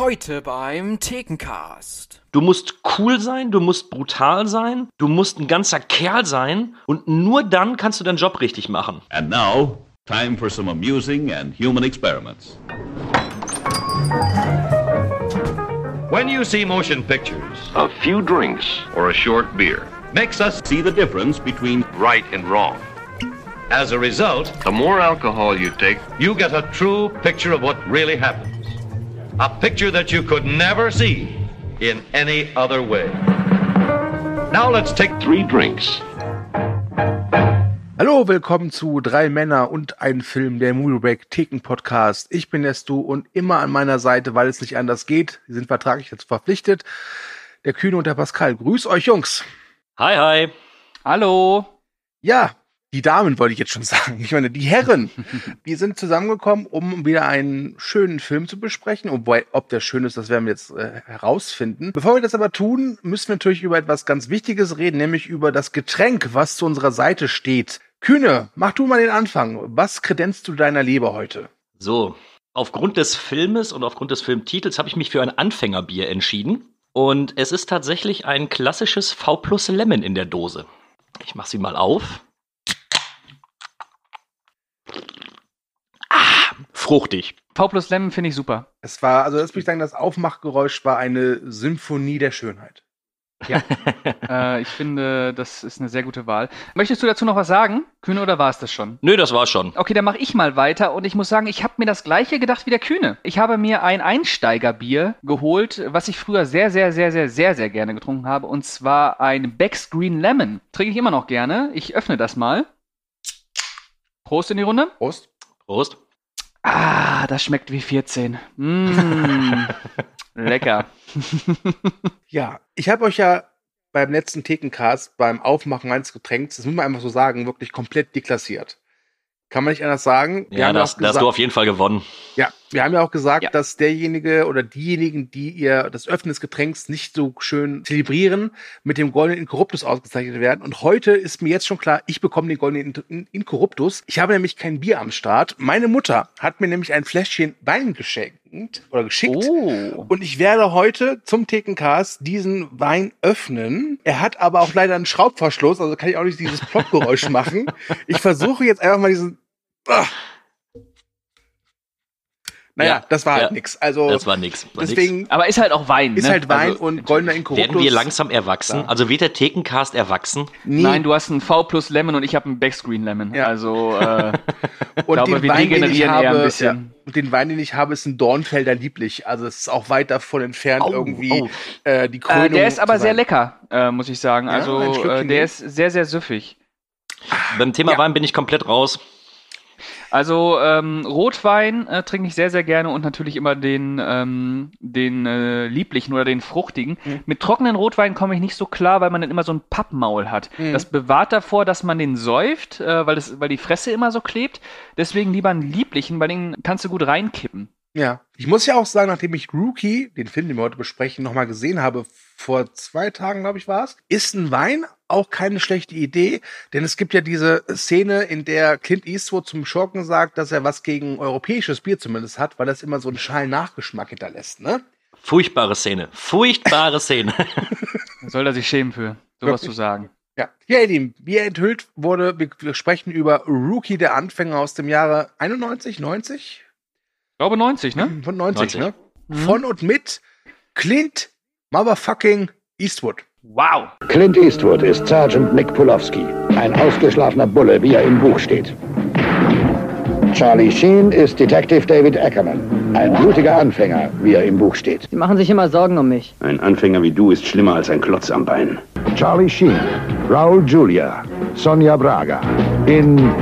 Heute beim Thekencast. Du musst cool sein, du musst brutal sein, du musst ein ganzer Kerl sein und nur dann kannst du deinen Job richtig machen. And now, time for some amusing and human experiments. When you see motion pictures, A few drinks or a short beer. makes us See the difference between Right and wrong. as a result, The more alcohol you take, you get a true picture of what really happens. A picture that you could never see in any other way. Now let's take three drinks. Hallo, willkommen zu Drei Männer und ein Film, der Moviebreak Theken Podcast. Ich bin der Stu und immer an meiner Seite, weil es nicht anders geht. Sie sind vertraglich dazu verpflichtet. Der Kühne und der Pascal. Grüß euch, Jungs. Hi, hi. Hallo. Ja, die Damen wollte ich jetzt schon sagen. Ich meine, die Herren, die sind zusammengekommen, um wieder einen schönen Film zu besprechen. Wobei, ob der schön ist, das werden wir jetzt äh, herausfinden. Bevor wir das aber tun, müssen wir natürlich über etwas ganz Wichtiges reden, nämlich über das Getränk, was zu unserer Seite steht. Kühne, mach du mal den Anfang. Was kredenzt du deiner Leber heute? So, aufgrund des Filmes und aufgrund des Filmtitels habe ich mich für ein Anfängerbier entschieden. Und es ist tatsächlich ein klassisches V plus Lemon in der Dose. Ich mache sie mal auf. Ah, fruchtig. V plus Lemon finde ich super. Es war, also lass mich sagen, das Aufmachgeräusch war eine Symphonie der Schönheit. äh, ich finde, das ist eine sehr gute Wahl. Möchtest du dazu noch was sagen, Kühne, oder war es das schon? Nö, das war schon. Okay, dann mache ich mal weiter und ich muss sagen, ich habe mir das gleiche gedacht wie der Kühne. Ich habe mir ein Einsteigerbier geholt, was ich früher sehr, sehr, sehr, sehr, sehr, sehr gerne getrunken habe und zwar ein Beck's Green Lemon. Trinke ich immer noch gerne. Ich öffne das mal. Prost in die Runde. Prost. Prost. Ah, das schmeckt wie 14. Mmh, lecker. Ja, ich habe euch ja beim letzten Thekencast beim Aufmachen eines Getränks, das muss man einfach so sagen, wirklich komplett deklassiert. Kann man nicht anders sagen. Wir Ja, haben da hast, da du auf jeden Fall gewonnen. ja, wir haben ja auch gesagt, Ja. dass derjenige oder diejenigen, die ihr das Öffnen des Getränks nicht so schön zelebrieren, mit dem goldenen Inkorruptus ausgezeichnet werden. Und heute ist mir jetzt schon klar, ich bekomme den goldenen In- Inkorruptus. Ich habe nämlich kein Bier am Start. Meine Mutter hat mir nämlich ein Fläschchen Wein geschenkt oder geschickt. Oh. Und ich werde heute zum Thekencast diesen Wein öffnen. Er hat aber auch leider einen Schraubverschluss, also kann ich auch nicht dieses Ploppgeräusch machen. Ich versuche jetzt einfach mal diesen. Ah. Naja, Ja, das war halt ja. nix. Also Das war nix. War nix. deswegen Aber ist halt auch Wein, ist ne? halt Wein Also, und goldener Inkorruptus. Werden wir langsam erwachsen? Klar. Also wird der Thekencast erwachsen? nie. Nein, du hast einen V plus Lemon und ich habe einen Beck's Green Lemon. Ja. Also, äh, und glaube, den wir Wein, den ich degenerieren eher habe, ein bisschen. Ja, und den Wein, den ich habe, ist ein Dornfelder Lieblich. Also es ist auch weit davon entfernt, Au, irgendwie au. Äh, die Krönung. äh, der ist aber sehr lecker, äh, muss ich sagen. Ja, Also, äh, der nehmen. ist sehr, sehr süffig. Beim Thema Ja. Wein bin ich komplett raus. Also ähm, Rotwein äh, trinke ich sehr, sehr gerne und natürlich immer den, ähm, den äh, lieblichen oder den fruchtigen. Mhm. Mit trockenen Rotwein komme ich nicht so klar, weil man dann immer so ein Pappmaul hat. Mhm. Das bewahrt davor, dass man den säuft, äh, weil, das, weil die Fresse immer so klebt. Deswegen lieber einen lieblichen, weil den kannst du gut reinkippen. Ja, ich muss ja auch sagen, nachdem ich Rookie, den Film, den wir heute besprechen, nochmal gesehen habe, vor zwei Tagen, glaube ich, war es, ist ein Wein auch keine schlechte Idee, denn es gibt ja diese Szene, in der Clint Eastwood zum Schurken sagt, dass er was gegen europäisches Bier zumindest hat, weil das immer so einen schalen Nachgeschmack hinterlässt, ne? Furchtbare Szene. Furchtbare Szene. Soll er sich schämen für, sowas zu sagen. Ja. Ja, ihr Lieben, wie er enthüllt wurde, wir, wir sprechen über Rookie, der Anfänger aus dem Jahre 91, 90? Ich glaube 90, ne? Von 90, 90. ne? Von und mit Clint Motherfucking Eastwood. Wow. Clint Eastwood ist Sergeant Nick Pulowski, ein ausgeschlafener Bulle, wie er im Buch steht. Charlie Sheen ist Detective David Ackerman, ein blutiger Anfänger, wie er im Buch steht. Sie machen sich immer Sorgen um mich. Ein Anfänger wie du ist schlimmer als ein Klotz am Bein. Charlie Sheen, Raul Julia, Sonja Braga in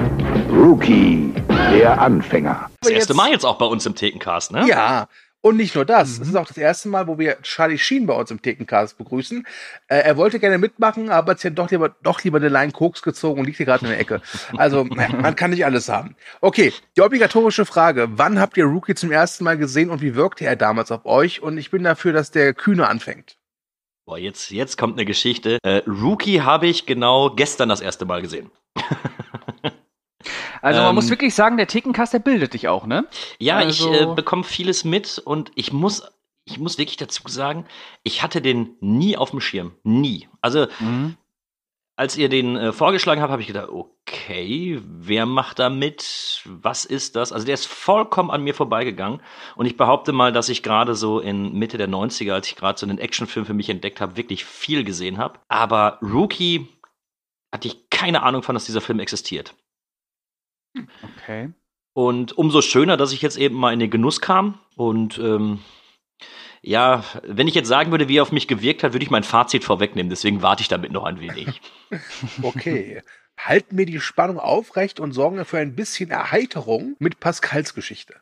Rookie, der Anfänger. Das erste Mal jetzt auch bei uns im Thekencast, ne? Ja, und nicht nur das. Es ist auch das erste Mal, wo wir Charlie Sheen bei uns im Thekencast begrüßen. Äh, er wollte gerne mitmachen, aber hat sich doch lieber, doch lieber eine Line Koks gezogen und liegt hier gerade in der Ecke. Also, man kann nicht alles haben. Okay, die obligatorische Frage. Wann habt ihr Rookie zum ersten Mal gesehen und wie wirkte er damals auf euch? Und ich bin dafür, dass der Kühne anfängt. Boah, jetzt, jetzt kommt eine Geschichte. Äh, Rookie habe ich genau gestern das erste Mal gesehen. Also man Ähm, muss wirklich sagen, der Thekencast, der bildet dich auch, ne? Ja, Also- ich äh, bekomme vieles mit und ich muss ich muss wirklich dazu sagen, ich hatte den nie auf dem Schirm. Nie. Also, Mhm. als ihr den äh, vorgeschlagen habt, habe ich gedacht, okay, wer macht da mit? Was ist das? Also der ist vollkommen an mir vorbeigegangen. Und ich behaupte mal, dass ich gerade so in Mitte der 90er, als ich gerade so einen Actionfilm für mich entdeckt habe, wirklich viel gesehen habe. Aber Rookie hatte ich keine Ahnung von, dass dieser Film existiert. Okay. Und umso schöner, dass ich jetzt eben mal in den Genuss kam. Und ähm, ja, wenn ich jetzt sagen würde, wie er auf mich gewirkt hat, würde ich mein Fazit vorwegnehmen. Deswegen warte ich damit noch ein wenig. Okay. Halten wir die Spannung aufrecht und sorgen für ein bisschen Erheiterung mit Pascals Geschichte.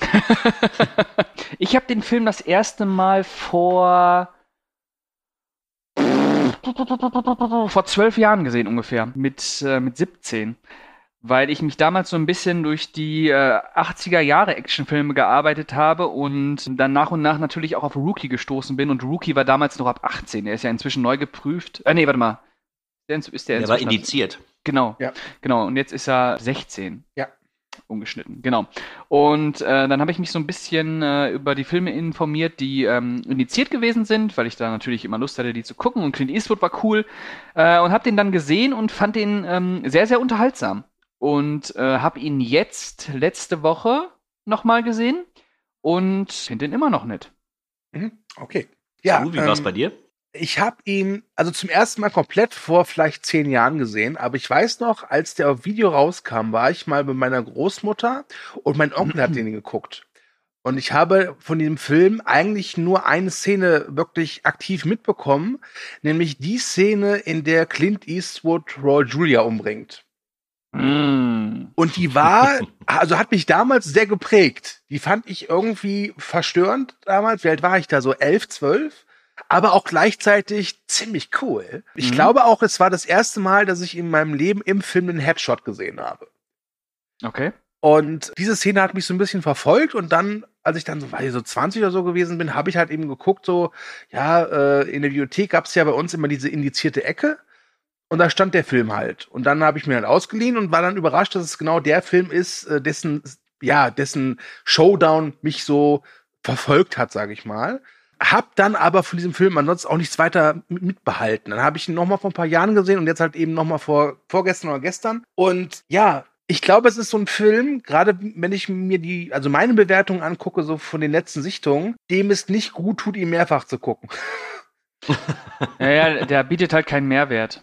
ich habe den Film das erste Mal vor vor zwölf Jahren gesehen ungefähr, mit, äh, mit 17. Weil ich mich damals so ein bisschen durch die äh, 80er Jahre Actionfilme gearbeitet habe und dann nach und nach natürlich auch auf Rookie gestoßen bin. Und Rookie war damals noch ab 18. Er ist ja inzwischen neu geprüft. Äh, nee, warte mal. Ist der, ist der Er war indiziert. Genau. Ja. Genau. Und jetzt ist er 16. Ja. Ungeschnitten, genau. Und äh, dann habe ich mich so ein bisschen äh, über die Filme informiert, die ähm, indiziert gewesen sind, weil ich da natürlich immer Lust hatte, die zu gucken. Und Clint Eastwood war cool. Äh, und habe den dann gesehen und fand den ähm, sehr, sehr unterhaltsam. Und äh, habe ihn jetzt letzte Woche nochmal gesehen und finde den immer noch nett. Mhm. Okay. Ja, Uh, wie war's ähm, bei dir? Ich habe ihn also zum ersten Mal komplett vor vielleicht zehn Jahren gesehen, aber ich weiß noch, als der auf Video rauskam, war ich mal bei meiner Großmutter und mein Onkel hat den geguckt. Und ich habe von diesem Film eigentlich nur eine Szene wirklich aktiv mitbekommen, nämlich die Szene, in der Clint Eastwood Roy Julia umbringt. Mm. Und die war, also hat mich damals sehr geprägt. Die fand ich irgendwie verstörend damals. Wie alt war ich da? So elf, zwölf? Aber auch gleichzeitig ziemlich cool. Ich Mhm. glaube auch, es war das erste Mal, dass ich in meinem Leben im Film einen Headshot gesehen habe. Okay. Und diese Szene hat mich so ein bisschen verfolgt und dann, als ich dann so, weiß ich, so 20 oder so gewesen bin, habe ich halt eben geguckt, so, ja, äh, in der Bibliothek gab es ja bei uns immer diese indizierte Ecke und da stand der Film halt. Und dann habe ich mir halt ausgeliehen und war dann überrascht, dass es genau der Film ist, äh, dessen, ja, dessen Showdown mich so verfolgt hat, sage ich mal. Hab dann aber von diesem Film ansonsten auch nichts weiter mit- mitbehalten. Dann habe ich ihn noch mal vor ein paar Jahren gesehen und jetzt halt eben noch mal vor vorgestern oder gestern. Und ja, ich glaube, es ist so ein Film, gerade wenn ich mir die, also meine Bewertung angucke, so von den letzten Sichtungen, dem es nicht gut tut, ihn mehrfach zu gucken. Ja, ja, der bietet halt keinen Mehrwert.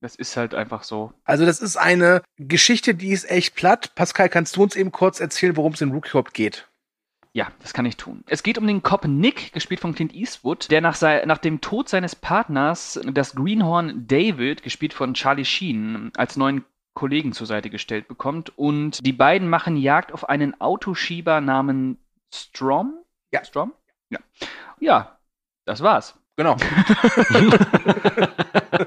Das ist halt einfach so. Also das ist eine Geschichte, die ist echt platt. Pascal, kannst du uns eben kurz erzählen, worum es in Rookie überhaupt geht? Ja, das kann ich tun. Es geht um den Cop Nick, gespielt von Clint Eastwood, der nach, sei, nach dem Tod seines Partners das Greenhorn David, gespielt von Charlie Sheen, als neuen Kollegen zur Seite gestellt bekommt. Und die beiden machen Jagd auf einen Autoschieber namens Strom. Ja. Strom? Ja. Ja, das war's. Genau.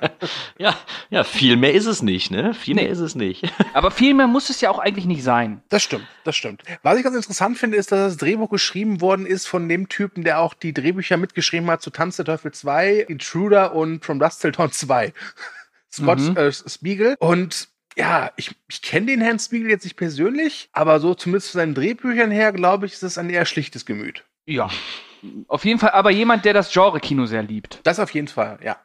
ja, ja, viel mehr ist es nicht, ne? Viel Nee. mehr ist es nicht. Aber viel mehr muss es ja auch eigentlich nicht sein. Das stimmt, das stimmt. Was ich ganz interessant finde, ist, dass das Drehbuch geschrieben worden ist von dem Typen, der auch die Drehbücher mitgeschrieben hat zu Tanz der Teufel 2, Intruder und From Dust Till Dawn 2. Scott Mhm. äh, Spiegel. Und ja, ich, ich kenne den Herrn Spiegel jetzt nicht persönlich, aber so zumindest von seinen Drehbüchern her, glaube ich, ist es ein eher schlichtes Gemüt. Ja. Auf jeden Fall aber jemand, der das Genre-Kino sehr liebt. Das auf jeden Fall, ja.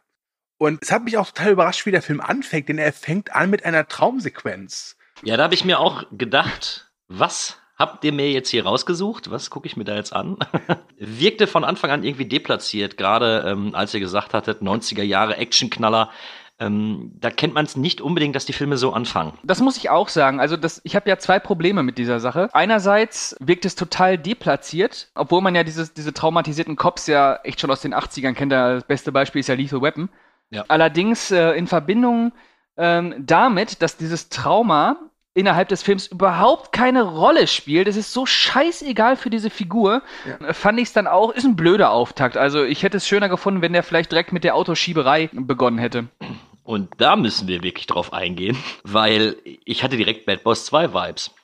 Und es hat mich auch total überrascht, wie der Film anfängt, denn er fängt an mit einer Traumsequenz. Ja, da habe ich mir auch gedacht, was habt ihr mir jetzt hier rausgesucht? Was gucke ich mir da jetzt an? Wirkte von Anfang an irgendwie deplatziert, gerade ähm, als ihr gesagt hattet, 90er Jahre Actionknaller. Ähm, da kennt man es nicht unbedingt, dass die Filme so anfangen. Das muss ich auch sagen. Also das, ich habe ja zwei Probleme mit dieser Sache. Einerseits wirkt es total deplatziert, obwohl man ja dieses, diese traumatisierten Cops ja echt schon aus den 80ern kennt. Das beste Beispiel ist ja Lethal Weapon. Ja. Allerdings äh, in Verbindung ähm, damit, dass dieses Trauma innerhalb des Films überhaupt keine Rolle spielt. Es ist so scheißegal für diese Figur. Äh, Fand ich es dann auch, ist ein blöder Auftakt. Also ich hätte es schöner gefunden, wenn der vielleicht direkt mit der Autoschieberei begonnen hätte. Und da müssen wir wirklich drauf eingehen, weil ich hatte direkt Bad Boys 2 Vibes.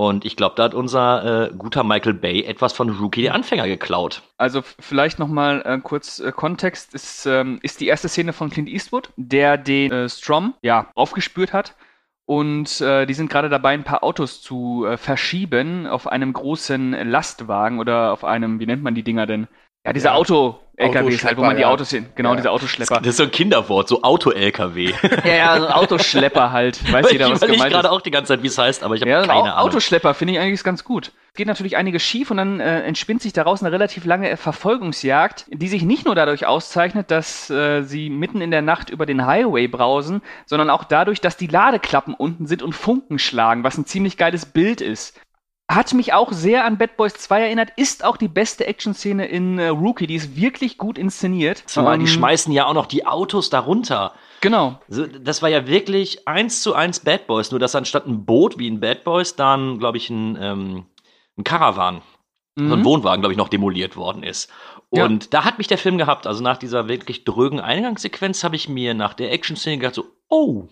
Und ich glaube, da hat unser äh, guter Michael Bay etwas von Rookie der Anfänger geklaut. Also vielleicht noch mal äh, kurz äh, Kontext ist ähm, ist die erste Szene von Clint Eastwood, der den äh, Strom ja aufgespürt hat Und äh, die sind gerade dabei, ein paar Autos zu äh, verschieben auf einem großen Lastwagen oder auf einem, wie nennt man die Dinger denn? Ja, diese Ja. Auto-LKWs halt, wo man die ja. Autos hin, genau, Ja. diese Autoschlepper. Das ist so ein Kinderwort, so Auto-LKW. ja, ja, so Autoschlepper halt. Weiß ich jeder, was gemeint gerade ist. auch die ganze Zeit, wie es heißt, aber ich habe Ja, keine Ahnung. Autoschlepper finde ich eigentlich ganz gut. Es geht natürlich einiges schief und dann äh, entspinnt sich daraus eine relativ lange Verfolgungsjagd, die sich nicht nur dadurch auszeichnet, dass äh, sie mitten in der Nacht über den Highway brausen, sondern auch dadurch, dass die Ladeklappen unten sind und Funken schlagen, was ein ziemlich geiles Bild ist. Hat mich auch sehr an Bad Boys 2 erinnert, ist auch die beste Action-Szene in äh, Rookie, die ist wirklich gut inszeniert. Zumal die Ähm, schmeißen ja auch noch die Autos darunter. Genau. Das war ja wirklich eins zu eins Bad Boys, nur dass anstatt ein Boot wie in Bad Boys dann, glaube ich, ein, ähm, ein Caravan, so ein Mhm. Wohnwagen, glaube ich, noch demoliert worden ist. Ja. Und da hat mich der Film gehabt. Also nach dieser wirklich drögen Eingangssequenz habe ich mir nach der Action-Szene gedacht, so, oh,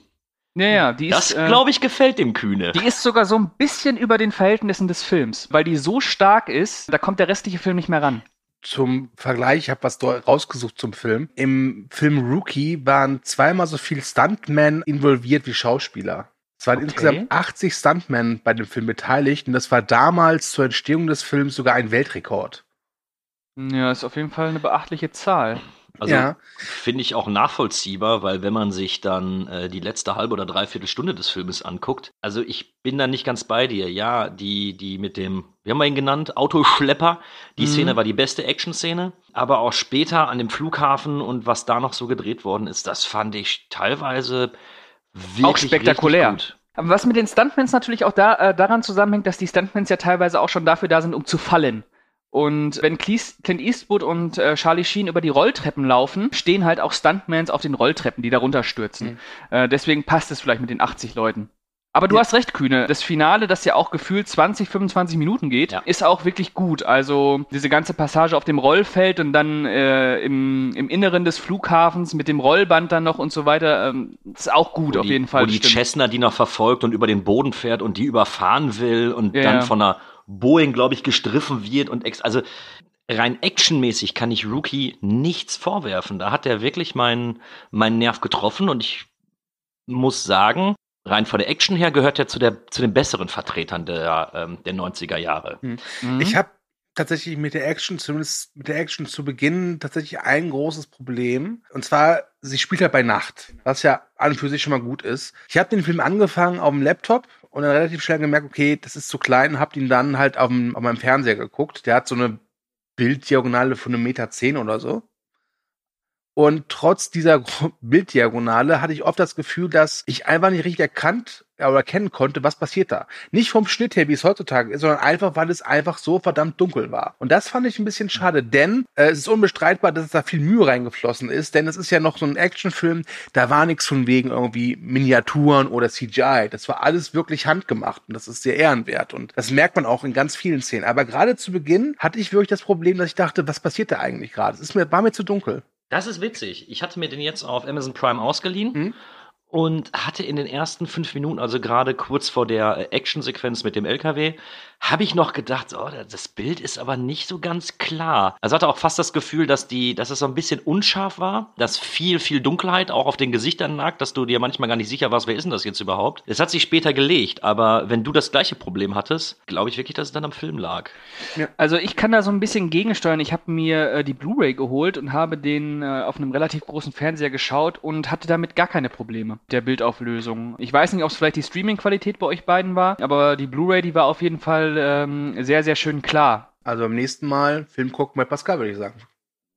Ja, ja, die das, ist. äh, glaube ich, gefällt dem Kühne. Die ist sogar so ein bisschen über den Verhältnissen des Films, weil die so stark ist, da kommt der restliche Film nicht mehr ran. Zum Vergleich, ich habe was dort rausgesucht zum Film. Im Film Rookie waren zweimal so viel Stuntmen involviert wie Schauspieler. Es waren Okay. insgesamt 80 Stuntmen bei dem Film beteiligt und das war damals zur Entstehung des Films sogar ein Weltrekord. Ja, ist auf jeden Fall eine beachtliche Zahl. Also Ja. finde ich auch nachvollziehbar, weil wenn man sich dann äh, die letzte halbe oder dreiviertel Stunde des Filmes anguckt, also ich bin da nicht ganz bei dir. Ja, die, die mit dem, wie haben wir ihn genannt, Autoschlepper, die Mhm. Szene war die beste Action-Szene, aber auch später an dem Flughafen und was da noch so gedreht worden ist, das fand ich teilweise wirklich Auch spektakulär. Aber was mit den Stuntmans natürlich auch da, äh, daran zusammenhängt, dass die Stuntmans ja teilweise auch schon dafür da sind, um zu fallen. Und wenn Clint Eastwood und äh, Charlie Sheen über die Rolltreppen laufen, stehen halt auch Stuntmans auf den Rolltreppen, die da runterstürzen. Äh, deswegen passt es vielleicht mit den 80 Leuten. Aber du Ja. hast recht, Kühne. Das Finale, das ja auch gefühlt 20, 25 Minuten geht, Ja. ist auch wirklich gut. Also diese ganze Passage auf dem Rollfeld und dann äh, im, im Inneren des Flughafens mit dem Rollband dann noch und so weiter, ähm, ist auch gut Wo auf die, jeden Fall. Wo die. Chestnut die noch verfolgt und über den Boden fährt und die überfahren will und Ja, dann von einer Boeing, glaube ich, gestriffen wird und ex also rein actionmäßig kann ich Rookie nichts vorwerfen. Da hat er wirklich meinen meinen Nerv getroffen und ich muss sagen, rein von der Action her gehört er zu der zu den besseren Vertretern der ähm, der 90er Jahre. Mhm. Ich habe tatsächlich mit der Action, zumindest mit der Action zu Beginn, tatsächlich ein großes Problem. Und zwar, sie spielt halt bei Nacht, was ja an und für sich schon mal gut ist. Ich habe den Film angefangen auf dem Laptop und dann relativ schnell gemerkt, okay, das ist zu klein und habe ihn dann halt auf, dem, auf meinem Fernseher geguckt. Der hat so eine Bilddiagonale von einem Meter zehn oder so. Und trotz dieser Bilddiagonale hatte ich oft das Gefühl, dass ich einfach nicht richtig erkannt oder erkennen konnte, was passiert da. Nicht vom Schnitt her, wie es heutzutage ist, sondern einfach, weil es einfach so verdammt dunkel war. Und das fand ich ein bisschen schade, denn äh, es ist unbestreitbar, dass es da viel Mühe reingeflossen ist, denn es ist ja noch so ein Actionfilm, da war nichts von wegen irgendwie Miniaturen oder CGI. Das war alles wirklich handgemacht und das ist sehr ehrenwert und das merkt man auch in ganz vielen Szenen. Aber gerade zu Beginn hatte ich wirklich das Problem, dass ich dachte, was passiert da eigentlich gerade? Es ist mir, war mir zu dunkel. Das ist witzig. Ich hatte mir den jetzt auf Amazon Prime ausgeliehen Mhm. Und hatte in den ersten fünf Minuten, also gerade kurz vor der äh, Actionsequenz mit dem LKW, habe ich noch gedacht, oh, das Bild ist aber nicht so ganz klar. Also hatte auch fast das Gefühl, dass die, dass es so ein bisschen unscharf war, dass viel, viel Dunkelheit auch auf den Gesichtern lag, dass du dir manchmal gar nicht sicher warst, wer ist denn das jetzt überhaupt? Es hat sich später gelegt, aber wenn du das gleiche Problem hattest, glaube ich wirklich, dass es dann am Film lag. Also ich kann da so ein bisschen gegensteuern. Ich habe mir äh, die Blu-ray geholt und habe den äh, auf einem relativ großen Fernseher geschaut und hatte damit gar keine Probleme der Bildauflösung. Ich weiß nicht, ob es vielleicht die Streaming-Qualität bei euch beiden war, aber die Blu-ray, die war auf jeden Fall ähm, sehr, sehr schön klar. Also beim nächsten Mal Film gucken bei Pascal, würde ich sagen.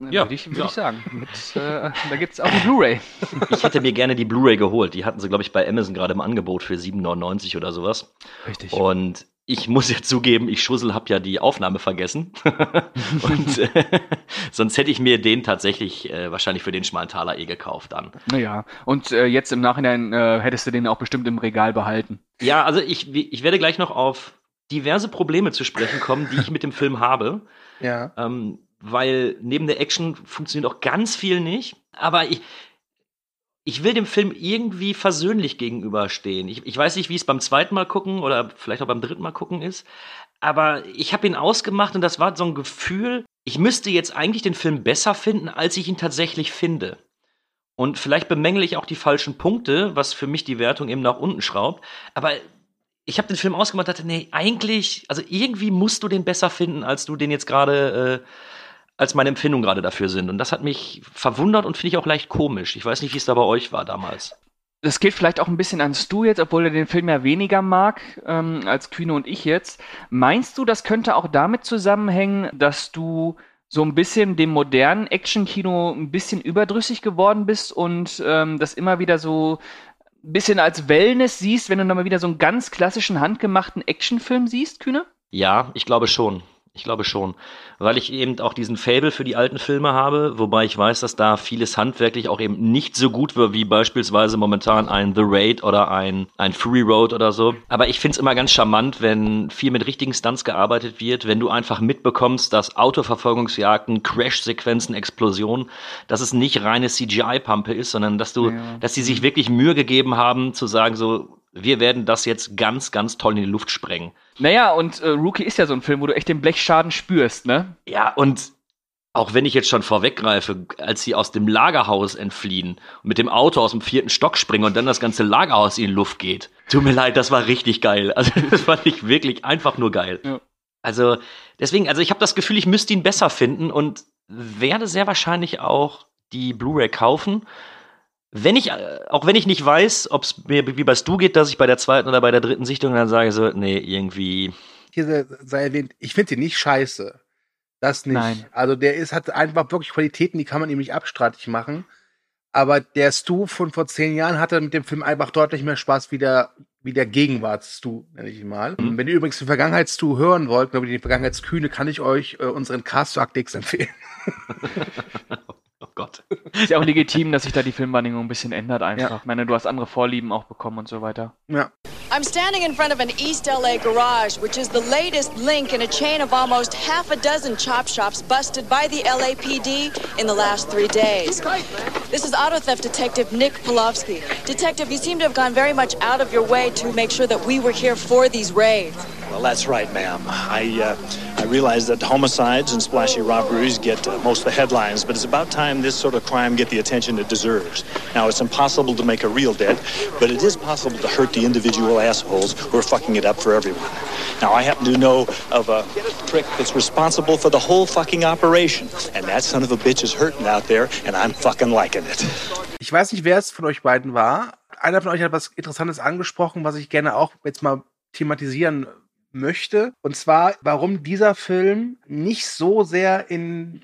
Ja, würde ich, würd ja. ich sagen. Mit, äh, da gibt es auch die Blu-ray. Ich hätte mir gerne die Blu-ray geholt. Die hatten sie, glaube ich, bei Amazon gerade im Angebot für 7,99 oder sowas. Richtig. Und ich muss ja zugeben, ich Schussel habe ja die Aufnahme vergessen. und äh, sonst hätte ich mir den tatsächlich äh, wahrscheinlich für den schmalen Taler eh gekauft dann. Naja, und äh, jetzt im Nachhinein äh, hättest du den auch bestimmt im Regal behalten. Ja, also ich, ich werde gleich noch auf diverse Probleme zu sprechen kommen, die ich mit dem Film habe. Ja. Ähm, weil neben der Action funktioniert auch ganz viel nicht. Aber ich, ich will dem Film irgendwie versöhnlich gegenüberstehen. Ich, ich weiß nicht, wie es beim zweiten Mal gucken oder vielleicht auch beim dritten Mal gucken ist. Aber ich habe ihn ausgemacht und das war so ein Gefühl, ich müsste jetzt eigentlich den Film besser finden, als ich ihn tatsächlich finde. Und vielleicht bemängle ich auch die falschen Punkte, was für mich die Wertung eben nach unten schraubt. Aber ich habe den Film ausgemacht und dachte, nee, eigentlich, also irgendwie musst du den besser finden, als du den jetzt gerade, äh, als meine Empfindungen gerade dafür sind. Und das hat mich verwundert und finde ich auch leicht komisch. Ich weiß nicht, wie es da bei euch war damals. Das geht vielleicht auch ein bisschen an Stu jetzt, obwohl er den Film ja weniger mag ähm, als Kühne und ich jetzt. Meinst du, das könnte auch damit zusammenhängen, dass du so ein bisschen dem modernen Actionkino ein bisschen überdrüssig geworden bist und ähm, das immer wieder so bisschen als Wellness siehst, wenn du dann mal wieder so einen ganz klassischen handgemachten Actionfilm siehst, Kühne? Ja, ich glaube schon. Ich glaube schon, weil ich eben auch diesen Fable für die alten Filme habe, wobei ich weiß, dass da vieles handwerklich auch eben nicht so gut wird wie beispielsweise momentan ein The Raid oder ein, ein Fury Road oder so. Aber ich finde es immer ganz charmant, wenn viel mit richtigen Stunts gearbeitet wird, wenn du einfach mitbekommst, dass Autoverfolgungsjagden, Crash-Sequenzen, Explosionen, dass es nicht reine CGI-Pampe ist, sondern dass du, ja. dass sie sich wirklich Mühe gegeben haben zu sagen so, wir werden das jetzt ganz, ganz toll in die Luft sprengen. Naja, und äh, Rookie ist ja so ein Film, wo du echt den Blechschaden spürst, ne? Ja, und auch wenn ich jetzt schon vorweggreife, als sie aus dem Lagerhaus entfliehen und mit dem Auto aus dem vierten Stock springen und dann das ganze Lagerhaus in die Luft geht. Tut mir leid, das war richtig geil. Also das fand ich wirklich einfach nur geil. Ja. Also deswegen, also ich habe das Gefühl, ich müsste ihn besser finden und werde sehr wahrscheinlich auch die Blu-ray kaufen wenn ich, äh, auch wenn ich nicht weiß, ob es mir wie bei Stu geht, dass ich bei der zweiten oder bei der dritten Sichtung dann sage so, nee, irgendwie. Hier sei erwähnt, ich finde den nicht scheiße. Das nicht. Nein. Also der ist, hat einfach wirklich Qualitäten, die kann man ihm nicht abstreitig machen. Aber der Stu von vor zehn Jahren hatte mit dem Film einfach deutlich mehr Spaß wie der, wie der Gegenwarts-Stu, nenne ich ihn mal. Mhm. Wenn ihr übrigens den Vergangenheits-Stu hören wollt, glaube ich, die Vergangenheitskühne, kann ich euch äh, unseren Cast zu Act empfehlen. Gott. Ist ja auch legitim, dass sich da die Filmwahrnehmung ein bisschen ändert einfach. Ja. Ich meine, du hast andere Vorlieben auch bekommen und so weiter. Ja. I'm standing in front of an East LA garage, which is the latest link in a chain of almost half a dozen chop shops busted by the LAPD in the last three days. This is auto theft detective Nick Polowski. Detective, you seem to have gone very much out of your way to make sure that we were here for these raids. Well, that's right, ma'am. I, uh, I realize that homicides and splashy robberies get uh, most of the headlines, but it's about time this sort of crime get the attention it deserves. Now, it's impossible to make a real dent, but it is possible to hurt the individual assholes who are fucking it up for everyone. Now, I happen to know of a prick that's responsible for the whole fucking operation, and that son of a bitch is hurting out there, and I'm fucking liking it. Ich weiß nicht, wer es von euch beiden war. Einer von euch hat was Interessantes angesprochen, was ich gerne auch jetzt mal thematisieren möchte. Und zwar, warum dieser Film nicht so sehr in,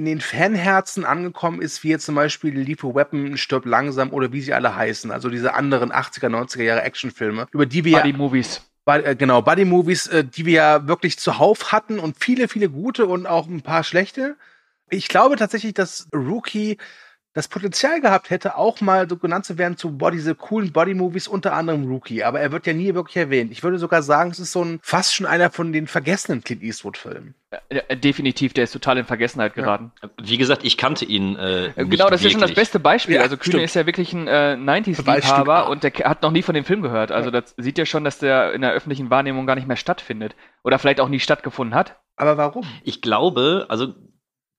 in den Fanherzen angekommen ist, wie jetzt zum Beispiel Lethal Weapon, Stirb langsam oder wie sie alle heißen. Also diese anderen 80er, 90er Jahre Actionfilme, über die wir. Buddy Movies. Äh, genau, Buddy Movies, äh, die wir ja wirklich zuhauf hatten und viele, viele gute und auch ein paar schlechte. Ich glaube tatsächlich, dass Rookie das Potenzial gehabt hätte, auch mal so genannt zu werden zu boah, diese coolen Body-Movies, unter anderem Rookie. Aber er wird ja nie wirklich erwähnt. Ich würde sogar sagen, es ist so ein fast schon einer von den vergessenen Clint Eastwood-Filmen. Ja, definitiv, der ist total in Vergessenheit geraten. Ja. Wie gesagt, ich kannte ihn. Äh, genau, das ist schon das beste Beispiel. Ja, also Kühne stimmt. ist ja wirklich ein äh, 90s-Liebhaber und der hat noch nie von dem Film gehört. Also das sieht ja schon, dass der in der öffentlichen Wahrnehmung gar nicht mehr stattfindet. Oder vielleicht auch nie stattgefunden hat. Aber warum? Ich glaube, also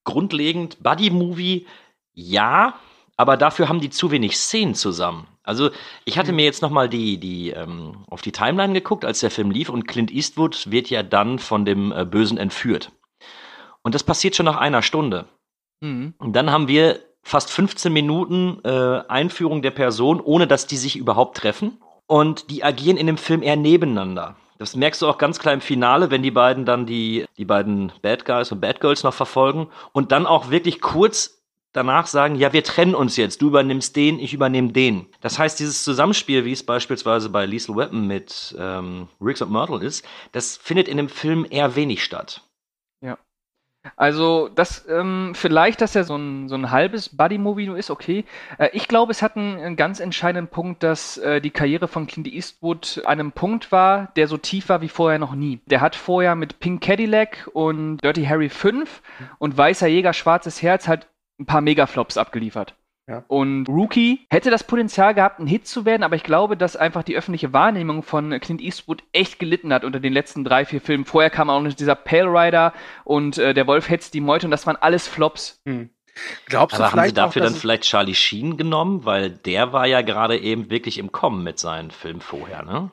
grundlegend, Buddy-Movie ja, aber dafür haben die zu wenig Szenen zusammen. Also ich hatte hm. mir jetzt noch mal die, die ähm, auf die Timeline geguckt, als der Film lief und Clint Eastwood wird ja dann von dem äh, Bösen entführt. Und das passiert schon nach einer Stunde. Mhm. Und dann haben wir fast 15 Minuten äh, Einführung der Person, ohne dass die sich überhaupt treffen. Und die agieren in dem Film eher nebeneinander. Das merkst du auch ganz klar im Finale, wenn die beiden dann die, die beiden Bad Guys und Bad Girls noch verfolgen und dann auch wirklich kurz danach sagen, ja, wir trennen uns jetzt, du übernimmst den, ich übernehme den. Das heißt, dieses Zusammenspiel, wie es beispielsweise bei Lethal Weapon mit ähm, Riggs und Myrtle ist, das findet in dem Film eher wenig statt. Ja. Also, das, ähm, vielleicht, dass er so ein, so ein halbes Buddy-Movie nur ist, okay. Äh, ich glaube, es hat einen, einen, ganz entscheidenden Punkt, dass äh, die Karriere von Clint Eastwood an einem Punkt war, der so tief war wie vorher noch nie. Der hat vorher mit Pink Cadillac und Dirty Harry 5 und Weißer Jäger, Schwarzes Herz halt ein paar Megaflops abgeliefert. Ja. Und Rookie hätte das Potenzial gehabt, ein Hit zu werden, aber ich glaube, dass einfach die öffentliche Wahrnehmung von Clint Eastwood echt gelitten hat unter den letzten drei, vier Filmen. Vorher kam auch noch dieser Pale Rider und äh, der Wolf hetzt die Meute und das waren alles Flops. Hm. Glaubst du Aber haben sie auch, dafür dass dann vielleicht Charlie Sheen genommen? Weil der war ja gerade eben wirklich im Kommen mit seinen Filmen vorher, ne?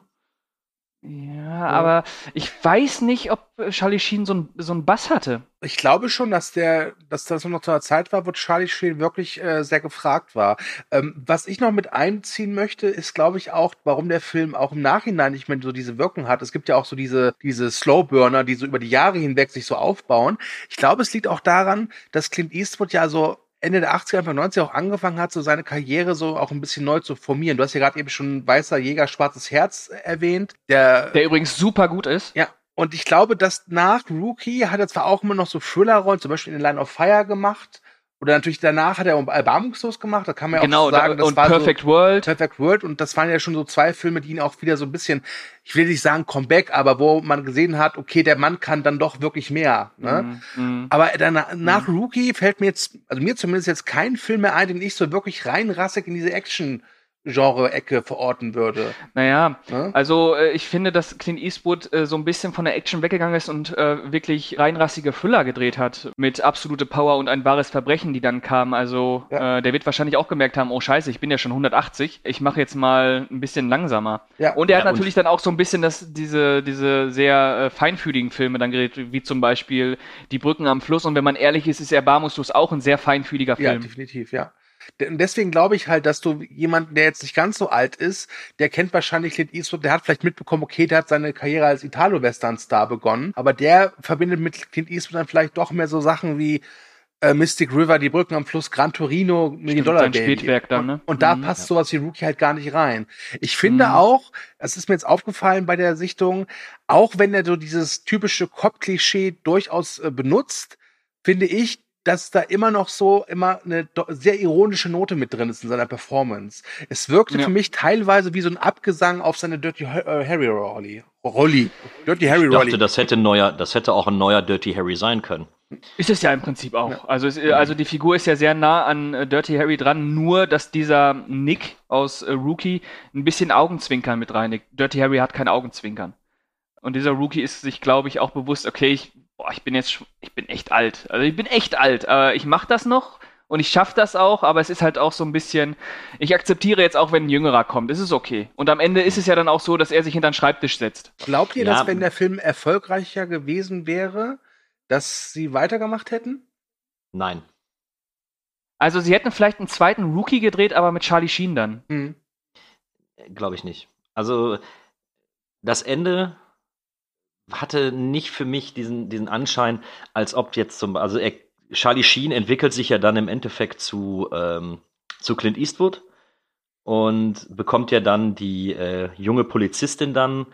Ja, aber ich weiß nicht, ob Charlie Sheen so ein, so Bass hatte. Ich glaube schon, dass der, dass das noch zu einer Zeit war, wo Charlie Sheen wirklich äh, sehr gefragt war. Ähm, was ich noch mit einziehen möchte, ist, glaube ich, auch, warum der Film auch im Nachhinein nicht mehr so diese Wirkung hat. Es gibt ja auch so diese, diese Slowburner, die so über die Jahre hinweg sich so aufbauen. Ich glaube, es liegt auch daran, dass Clint Eastwood ja so Ende der 80er, Anfang 90er auch angefangen hat, so seine Karriere so auch ein bisschen neu zu formieren. Du hast ja gerade eben schon Weißer Jäger, Schwarzes Herz erwähnt. Der, Der übrigens super gut ist. ja, und ich glaube, dass nach Rookie hat er zwar auch immer noch so Thriller-Rollen, zum Beispiel in Line of Fire gemacht. Oder natürlich danach hat er Erbarmungslos gemacht. Da kann man ja Genau, auch sagen, da- und war Perfect so World. Perfect World. Und das waren ja schon so zwei Filme, die ihn auch wieder so ein bisschen, ich will nicht sagen Comeback, aber wo man gesehen hat, okay, der Mann kann dann doch wirklich mehr. Ne? Mhm. Aber danach, nach Rookie fällt mir jetzt, also mir zumindest jetzt kein Film mehr ein, den ich so wirklich reinrassig in diese Action Genre-Ecke verorten würde. Naja, Ne? also äh, ich finde, dass Clint Eastwood äh, so ein bisschen von der Action weggegangen ist und äh, wirklich reinrassige Thriller gedreht hat mit absolute Power und ein wahres Verbrechen, die dann kamen. Also Ja. äh, der wird wahrscheinlich auch gemerkt haben, oh scheiße, ich bin ja schon 180, ich mache jetzt mal ein bisschen langsamer. Ja. Und er hat Ja, natürlich dann auch so ein bisschen das, diese, diese sehr äh, feinfühligen Filme dann gedreht, wie zum Beispiel Die Brücken am Fluss. Und wenn man ehrlich ist, ist Erbarmungslos auch ein sehr feinfühliger Ja, Film. definitiv, ja. Und deswegen glaube ich halt, dass du jemanden, der jetzt nicht ganz so alt ist, der kennt wahrscheinlich Clint Eastwood, der hat vielleicht mitbekommen, okay, der hat seine Karriere als Italo-Western-Star begonnen, aber der verbindet mit Clint Eastwood dann vielleicht doch mehr so Sachen wie äh, Mystic River, die Brücken am Fluss, Gran Torino, Million Dollar sein Baby. Spätwerk dann, ne? Und, und da Mhm. passt sowas wie Rookie halt gar nicht rein. Ich finde Mhm. auch, das ist mir jetzt aufgefallen bei der Sichtung, auch wenn er so dieses typische Cop-Klischee durchaus äh, benutzt, finde ich, dass da immer noch so immer eine sehr ironische Note mit drin ist in seiner Performance. Es wirkte Ja. für mich teilweise wie so ein Abgesang auf seine Dirty äh, Harry Rolli. Rolli. Dirty Harry Ich Rolli. dachte, das hätte, neuer, das hätte auch ein neuer Dirty Harry sein können. Ist es ja im Prinzip auch. Also, es, äh, also die Figur ist ja sehr nah an äh, Dirty Harry dran, nur dass dieser Nick aus Rookie ein bisschen Augenzwinkern mit reinlegt. Dirty Harry hat kein Augenzwinkern. Und dieser Rookie ist sich, glaube ich, auch bewusst, okay, ich, boah, ich bin jetzt, ich bin echt alt. Also ich bin echt alt. Äh, ich mache das noch und ich schaffe das auch, aber es ist halt auch so ein bisschen, ich akzeptiere jetzt auch, wenn ein Jüngerer kommt. Es ist okay. Und am Ende ist es ja dann auch so, dass er sich hinter den Schreibtisch setzt. Glaubt ihr, Ja. dass wenn der Film erfolgreicher gewesen wäre, dass sie weitergemacht hätten? Nein. Also sie hätten vielleicht einen zweiten Rookie gedreht, aber mit Charlie Sheen dann. Hm. Glaube ich nicht. Also das Ende hatte nicht für mich diesen, diesen Anschein, als ob jetzt zum also er, Charlie Sheen entwickelt sich ja dann im Endeffekt zu, ähm, zu Clint Eastwood und bekommt ja dann die äh, junge Polizistin dann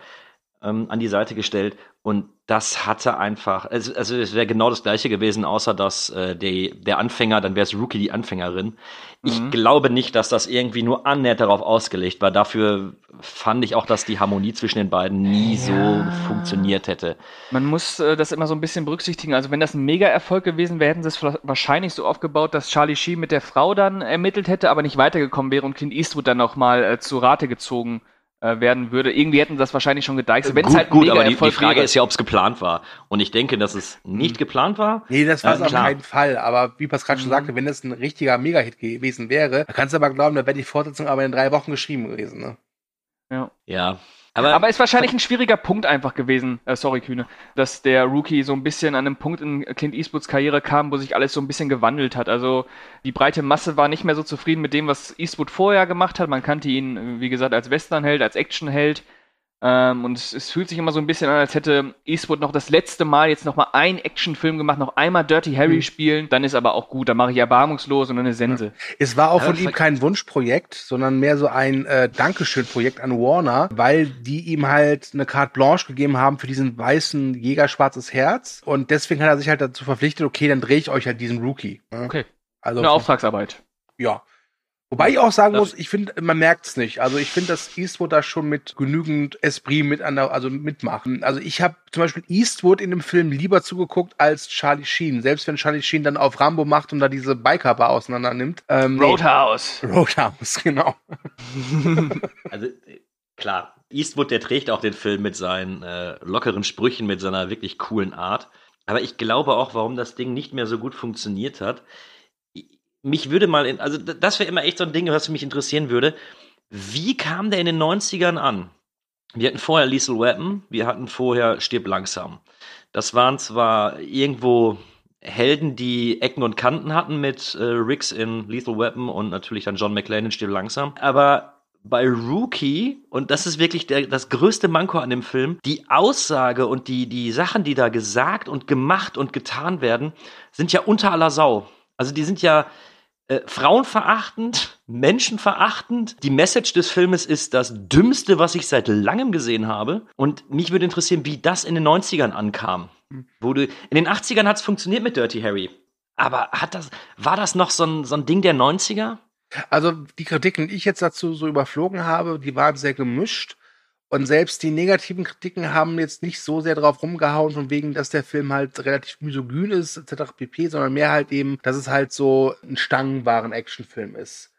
ähm, an die Seite gestellt und das hatte einfach, also, also es wäre genau das gleiche gewesen, außer dass äh, der, der Anfänger, dann wäre es Rookie die Anfängerin. Ich Mhm. glaube nicht, dass das irgendwie nur annähernd darauf ausgelegt war. Dafür fand ich auch, dass die Harmonie zwischen den beiden nie so funktioniert hätte. Man muss äh, das immer so ein bisschen berücksichtigen. Also wenn das ein Mega-Erfolg gewesen wäre, hätten sie es wahrscheinlich so aufgebaut, dass Charlie Sheen mit der Frau dann ermittelt hätte, aber nicht weitergekommen wäre und Clint Eastwood dann noch mal äh, zu Rate gezogen äh, werden würde. Irgendwie hätten das wahrscheinlich schon gedeichselt. Wenn es gut, halt gut, aber die, die Frage wäre. ist ja, ob es geplant war. Und ich denke, dass es nicht geplant war. Nee, das war es Ja, auf keinen Fall. Aber wie Pascal schon sagte, wenn das ein richtiger Mega-Hit gewesen wäre, kannst du aber glauben, da wäre die Fortsetzung aber in drei Wochen geschrieben gewesen. Ne? ja. Ja. Aber, Aber ist wahrscheinlich ein schwieriger Punkt einfach gewesen, äh, sorry Kühne, dass der Rookie so ein bisschen an einem Punkt in Clint Eastwoods Karriere kam, wo sich alles so ein bisschen gewandelt hat. Also die breite Masse war nicht mehr so zufrieden mit dem, was Eastwood vorher gemacht hat. Man kannte ihn, wie gesagt, als Westernheld, als Actionheld. Ähm, und es, es fühlt sich immer so ein bisschen an, als hätte Eastwood noch das letzte Mal jetzt noch mal einen Actionfilm gemacht, noch einmal Dirty Harry spielen. Dann ist aber auch gut, dann mache ich erbarmungslos und eine Sense. Es war auch Ja, von ihm kein Wunschprojekt, sondern mehr so ein äh, Dankeschön-Projekt an Warner, weil die ihm halt eine Carte Blanche gegeben haben für diesen weißen Jäger schwarzes Herz. Und deswegen hat er sich halt dazu verpflichtet, okay, dann drehe ich euch halt diesen Rookie. ne? Okay. Also Eine Auftragsarbeit. Ja. Wobei ich auch sagen muss, ich finde, man merkt es nicht. Also ich finde, dass Eastwood da schon mit genügend Esprit mit an der, also mitmachen. Also ich habe zum Beispiel Eastwood in dem Film lieber zugeguckt als Charlie Sheen. Selbst wenn Charlie Sheen dann auf Rambo macht und da diese Biker-Bar auseinander nimmt. Ähm. Roadhouse. Roadhouse, genau. Also klar, Eastwood, der trägt auch den Film mit seinen äh, lockeren Sprüchen, mit seiner wirklich coolen Art. Aber ich glaube auch, warum das Ding nicht mehr so gut funktioniert hat. Mich würde mal, in, also das wäre immer echt so ein Ding, was mich interessieren würde. Wie kam der in den 90ern an? Wir hatten vorher Lethal Weapon, wir hatten vorher Stirb langsam. Das waren zwar irgendwo Helden, die Ecken und Kanten hatten mit äh, Riggs in Lethal Weapon und natürlich dann John McClane in Stirb langsam, aber bei Rookie, und das ist wirklich der, das größte Manko an dem Film, die Aussage und die, die Sachen, die da gesagt und gemacht und getan werden, sind ja unter aller Sau. Also die sind ja äh, frauenverachtend, menschenverachtend. Die Message des Filmes ist das Dümmste, was ich seit langem gesehen habe. Und mich würde interessieren, wie das in den 90ern ankam. Wurde, in den 80ern hat es funktioniert mit Dirty Harry. Aber hat das, war das noch so ein, so ein Ding der 90er? Also die Kritiken, die ich jetzt dazu so überflogen habe, die waren sehr gemischt. Und selbst die negativen Kritiken haben jetzt nicht so sehr drauf rumgehauen, von wegen, dass der Film halt relativ misogyn ist, etc. pp., sondern mehr halt eben, dass es halt so ein stangenwaren Actionfilm ist.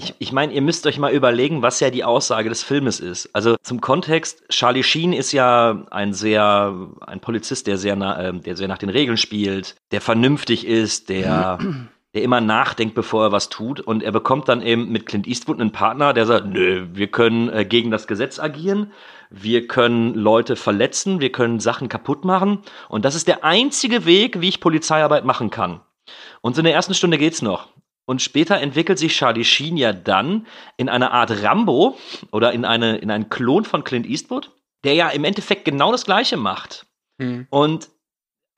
Ich, ich meine, ihr müsst euch mal überlegen, was ja die Aussage des Filmes ist. Also zum Kontext, Charlie Sheen ist ja ein sehr, ein Polizist, der sehr, na, äh, der sehr nach den Regeln spielt, der vernünftig ist, der der immer nachdenkt, bevor er was tut. Und er bekommt dann eben mit Clint Eastwood einen Partner, der sagt, nö, wir können äh, gegen das Gesetz agieren, wir können Leute verletzen, wir können Sachen kaputt machen. Und das ist der einzige Weg, wie ich Polizeiarbeit machen kann. Und so in der ersten Stunde geht's noch. Und später entwickelt sich Charlie Sheen ja dann in eine Art Rambo oder in, eine, in einen Klon von Clint Eastwood, der ja im Endeffekt genau das Gleiche macht. Hm. Und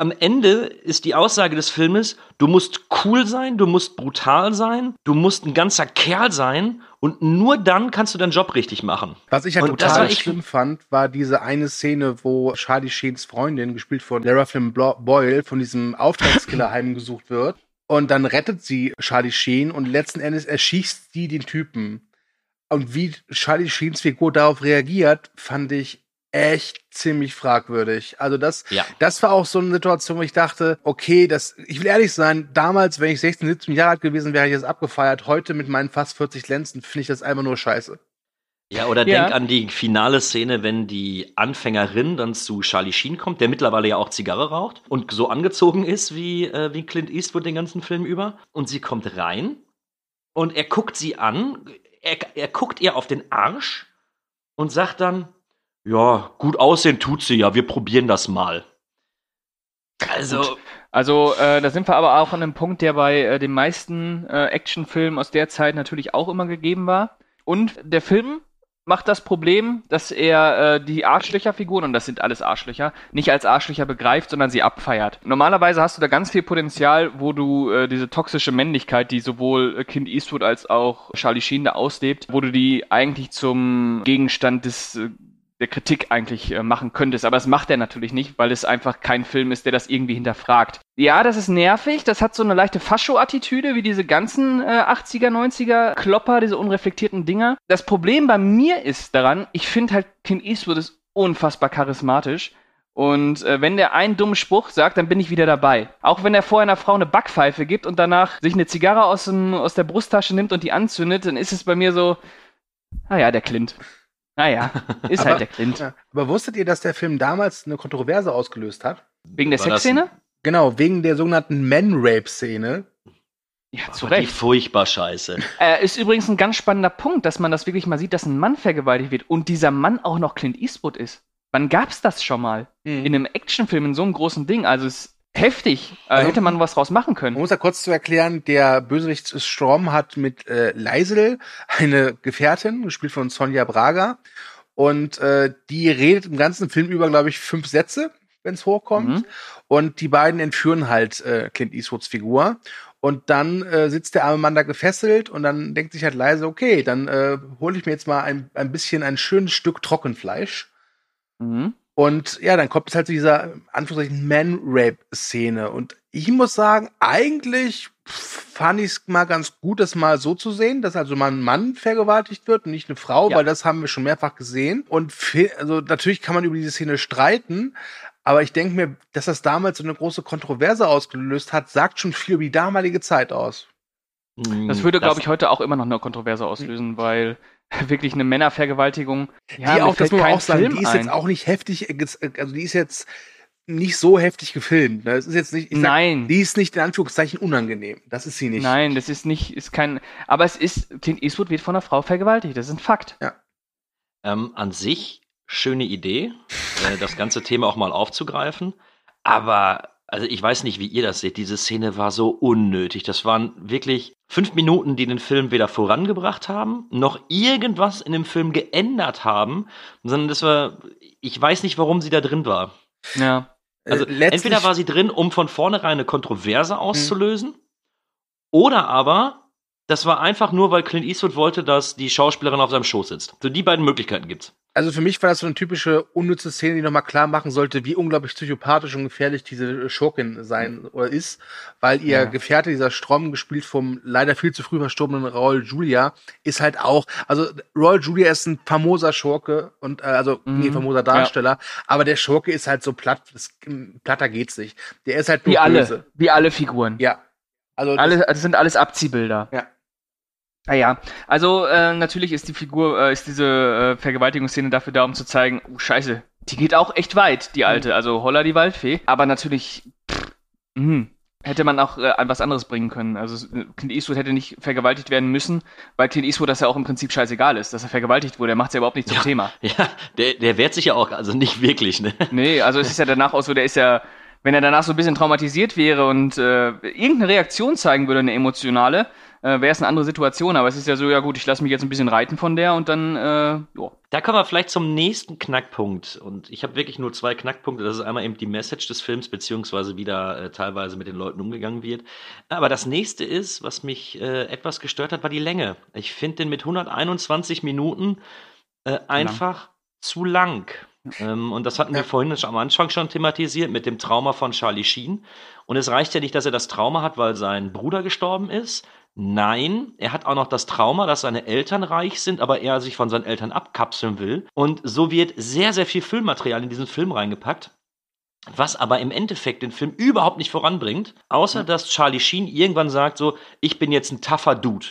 am Ende ist die Aussage des Filmes, du musst cool sein, du musst brutal sein, du musst ein ganzer Kerl sein und nur dann kannst du deinen Job richtig machen. Was ich halt Und total schlimm fand, war diese eine Szene, wo Charlie Sheens Freundin, gespielt von Lara Flynn Boyle, von diesem Auftragskiller heimgesucht wird. Und dann rettet sie Charlie Sheen und letzten Endes erschießt sie den Typen. Und wie Charlie Sheens Figur darauf reagiert, fand ich echt ziemlich fragwürdig. Also das, Ja. das war auch so eine Situation, wo ich dachte, okay, das, ich will ehrlich sein, damals, wenn ich 16, 17 Jahre alt gewesen wäre, hätte ich das abgefeiert. Heute mit meinen fast 40 Lenzen finde ich das einfach nur scheiße. Ja, oder Ja. denk an die finale Szene, wenn die Anfängerin dann zu Charlie Sheen kommt, der mittlerweile ja auch Zigarre raucht und so angezogen ist wie, äh, wie Clint Eastwood den ganzen Film über. Und sie kommt rein und er guckt sie an, er, er guckt ihr auf den Arsch und sagt dann, ja, gut aussehen tut sie ja, wir probieren das mal. Also, Also, äh, da sind wir aber auch an einem Punkt, der bei äh, den meisten äh, Actionfilmen aus der Zeit natürlich auch immer gegeben war. Und der Film macht das Problem, dass er äh, die Arschlöcherfiguren, und das sind alles Arschlöcher, nicht als Arschlöcher begreift, sondern sie abfeiert. Normalerweise hast du da ganz viel Potenzial, wo du äh, diese toxische Männlichkeit, die sowohl äh, Clint Eastwood als auch Charlie Sheen da auslebt, wo du die eigentlich zum Gegenstand des äh, der Kritik eigentlich äh, machen könntest. Aber das macht er natürlich nicht, weil es einfach kein Film ist, der das irgendwie hinterfragt. Ja, das ist nervig. Das hat so eine leichte Fascho-Attitüde, wie diese ganzen äh, 80er, 90er Klopper, diese unreflektierten Dinger. Das Problem bei mir ist daran, ich finde halt, Clint Eastwood ist unfassbar charismatisch. Und äh, wenn der einen dummen Spruch sagt, dann bin ich wieder dabei. Auch wenn er vorher einer Frau eine Backpfeife gibt und danach sich eine Zigarre aus, dem, aus der Brusttasche nimmt und die anzündet, dann ist es bei mir so, naja, der Clint. Naja, ist Aber- halt der Clint. Ja. Aber wusstet ihr, dass der Film damals eine Kontroverse ausgelöst hat? Wegen der Sexszene? Genau, wegen der sogenannten Man-Rape-Szene. Ja, zu war die Recht. furchtbar scheiße. Äh, ist übrigens ein ganz spannender Punkt, dass man das wirklich mal sieht, dass ein Mann vergewaltigt wird und dieser Mann auch noch Clint Eastwood ist. Wann gab's das schon mal? Mhm. In einem Actionfilm, in so einem großen Ding. Also es heftig. Äh, Also- hätte man was draus machen können. muss ja kurz zu erklären, der Bösewicht Strom hat mit äh, Leisel eine Gefährtin, gespielt von Sonja Braga. Und äh, die redet im ganzen Film über, glaube ich, fünf Sätze, wenn es hochkommt. Mhm. Und die beiden entführen halt äh, Clint Eastwoods Figur. Und dann äh, sitzt der arme Mann da gefesselt und dann denkt sich halt leise, okay, dann äh, hole ich mir jetzt mal ein, ein bisschen ein schönes Stück Trockenfleisch. Mhm. Und ja, dann kommt es halt zu dieser Anführungszeichen Man-Rape-Szene. Und ich muss sagen, eigentlich fand ich es mal ganz gut, das mal so zu sehen, dass also mal ein Mann vergewaltigt wird und nicht eine Frau, Ja. weil das haben wir schon mehrfach gesehen. Und also natürlich kann man über diese Szene streiten, aber ich denke mir, dass das damals so eine große Kontroverse ausgelöst hat, sagt schon viel über die damalige Zeit aus. Das würde, glaube ich, heute auch immer noch eine Kontroverse auslösen, weil wirklich eine Männervergewaltigung. Ja, die auch, das muss man auch sagen, Film die ist ein. jetzt auch nicht heftig, äh, äh, also die ist jetzt nicht so heftig gefilmt. ne? Es ist jetzt nicht, ich sag, Nein. die ist nicht in Anführungszeichen unangenehm. Das ist sie nicht. Nein, das ist nicht, ist kein. Aber es ist, Clint Eastwood wird von einer Frau vergewaltigt. Das ist ein Fakt. Ähm, an sich schöne Idee, äh, das ganze Thema auch mal aufzugreifen. Aber, also ich weiß nicht, wie ihr das seht. Diese Szene war so unnötig. Das waren wirklich fünf Minuten, die den Film weder vorangebracht haben, noch irgendwas in dem Film geändert haben, sondern das war, ich weiß nicht, warum sie da drin war. Ja. Also Äh, letztlich- entweder war sie drin, um von vornherein eine Kontroverse auszulösen, oder aber das war einfach nur, weil Clint Eastwood wollte, dass die Schauspielerin auf seinem Schoß sitzt. So die beiden Möglichkeiten gibt's. Also für mich war das so eine typische unnütze Szene, die nochmal klar machen sollte, wie unglaublich psychopathisch und gefährlich diese Schurkin sein oder ist, weil ihr Ja. Gefährte, dieser Strom, gespielt vom leider viel zu früh verstorbenen Raul Julia, ist halt auch, also Raul Julia ist ein famoser Schurke und äh, also Mhm. nee, famoser Darsteller, aber der Schurke ist halt so platt, das, platter geht's nicht. Der ist halt nur Wie alle, böse. wie alle Figuren. Ja. Also das- Alle, das sind alles Abziehbilder. Ja. Naja, also äh, natürlich ist die Figur, äh, ist diese äh, Vergewaltigungsszene dafür da, um zu zeigen, oh Scheiße, die geht auch echt weit, die alte, also Holla die Waldfee. Aber natürlich, pff, mh, hätte man auch äh, was anderes bringen können. Also äh, Clint Eastwood hätte nicht vergewaltigt werden müssen, weil Clint Eastwood das ja auch im Prinzip scheißegal ist, dass er vergewaltigt wurde. Er macht es ja überhaupt nicht zum Ja. Thema. Ja, der, der wehrt sich ja auch, also nicht wirklich, ne? Nee, also es ist ja danach auch so, der ist ja, wenn er danach so ein bisschen traumatisiert wäre und äh, irgendeine Reaktion zeigen würde, eine emotionale, äh, wäre es eine andere Situation. Aber es ist ja so, ja gut, ich lasse mich jetzt ein bisschen reiten von der und dann, äh, jo. Da kommen wir vielleicht zum nächsten Knackpunkt. Und ich habe wirklich nur zwei Knackpunkte. Das ist einmal eben die Message des Films, beziehungsweise wie da äh, teilweise mit den Leuten umgegangen wird. Aber das nächste ist, was mich äh, etwas gestört hat, war die Länge. Ich finde den mit 121 Minuten äh, einfach zu lang. Ähm, und das hatten wir vorhin am Anfang schon thematisiert mit dem Trauma von Charlie Sheen. Und es reicht ja nicht, dass er das Trauma hat, weil sein Bruder gestorben ist. Nein, er hat auch noch das Trauma, dass seine Eltern reich sind, aber er sich von seinen Eltern abkapseln will. Und so wird sehr, sehr viel Filmmaterial in diesen Film reingepackt. Was aber im Endeffekt den Film überhaupt nicht voranbringt, außer dass Charlie Sheen irgendwann sagt so, ich bin jetzt ein tougher Dude.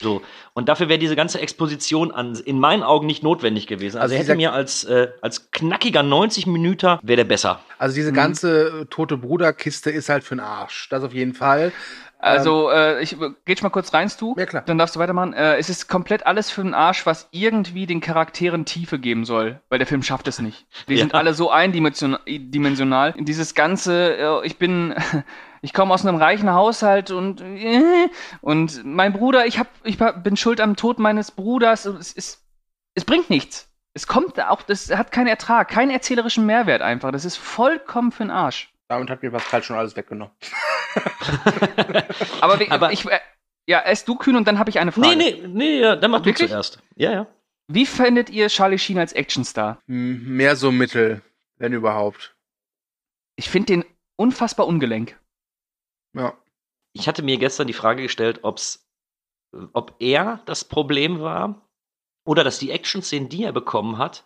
So. Und dafür wäre diese ganze Exposition an, in meinen Augen nicht notwendig gewesen. Also, Also er hätte mir als, äh, als knackiger 90 Minuten wäre der besser. Also diese ganze äh, tote Bruderkiste ist halt für den Arsch. Das auf jeden Fall. Also, äh, ich geht mal kurz rein, du. Ja, klar. Dann darfst du weitermachen. Äh, es ist komplett alles für den Arsch, was irgendwie den Charakteren Tiefe geben soll, weil der Film schafft es nicht. Die Ja. sind alle so eindimensional. Dieses ganze, äh, ich bin, ich komme aus einem reichen Haushalt und äh, und mein Bruder, ich hab, ich bin schuld am Tod meines Bruders. Und Es ist, es bringt nichts. Es kommt auch, das hat keinen Ertrag, keinen erzählerischen Mehrwert einfach. Das ist vollkommen für den Arsch. Damit hat mir Pascal schon alles weggenommen. Aber, wie, Aber- ich, äh, ja, erst du kühn und dann habe ich eine Frage. Nee, nee, nee, ja, dann mach du Wirklich? zuerst. Ja, ja. Wie findet ihr Charlie Sheen als Actionstar? Hm, Mehr so mittel, wenn überhaupt. Ich finde den unfassbar ungelenk. Ja. Ich hatte mir gestern die Frage gestellt, ob's, ob er das Problem war oder dass die Action-Szenen, die er bekommen hat,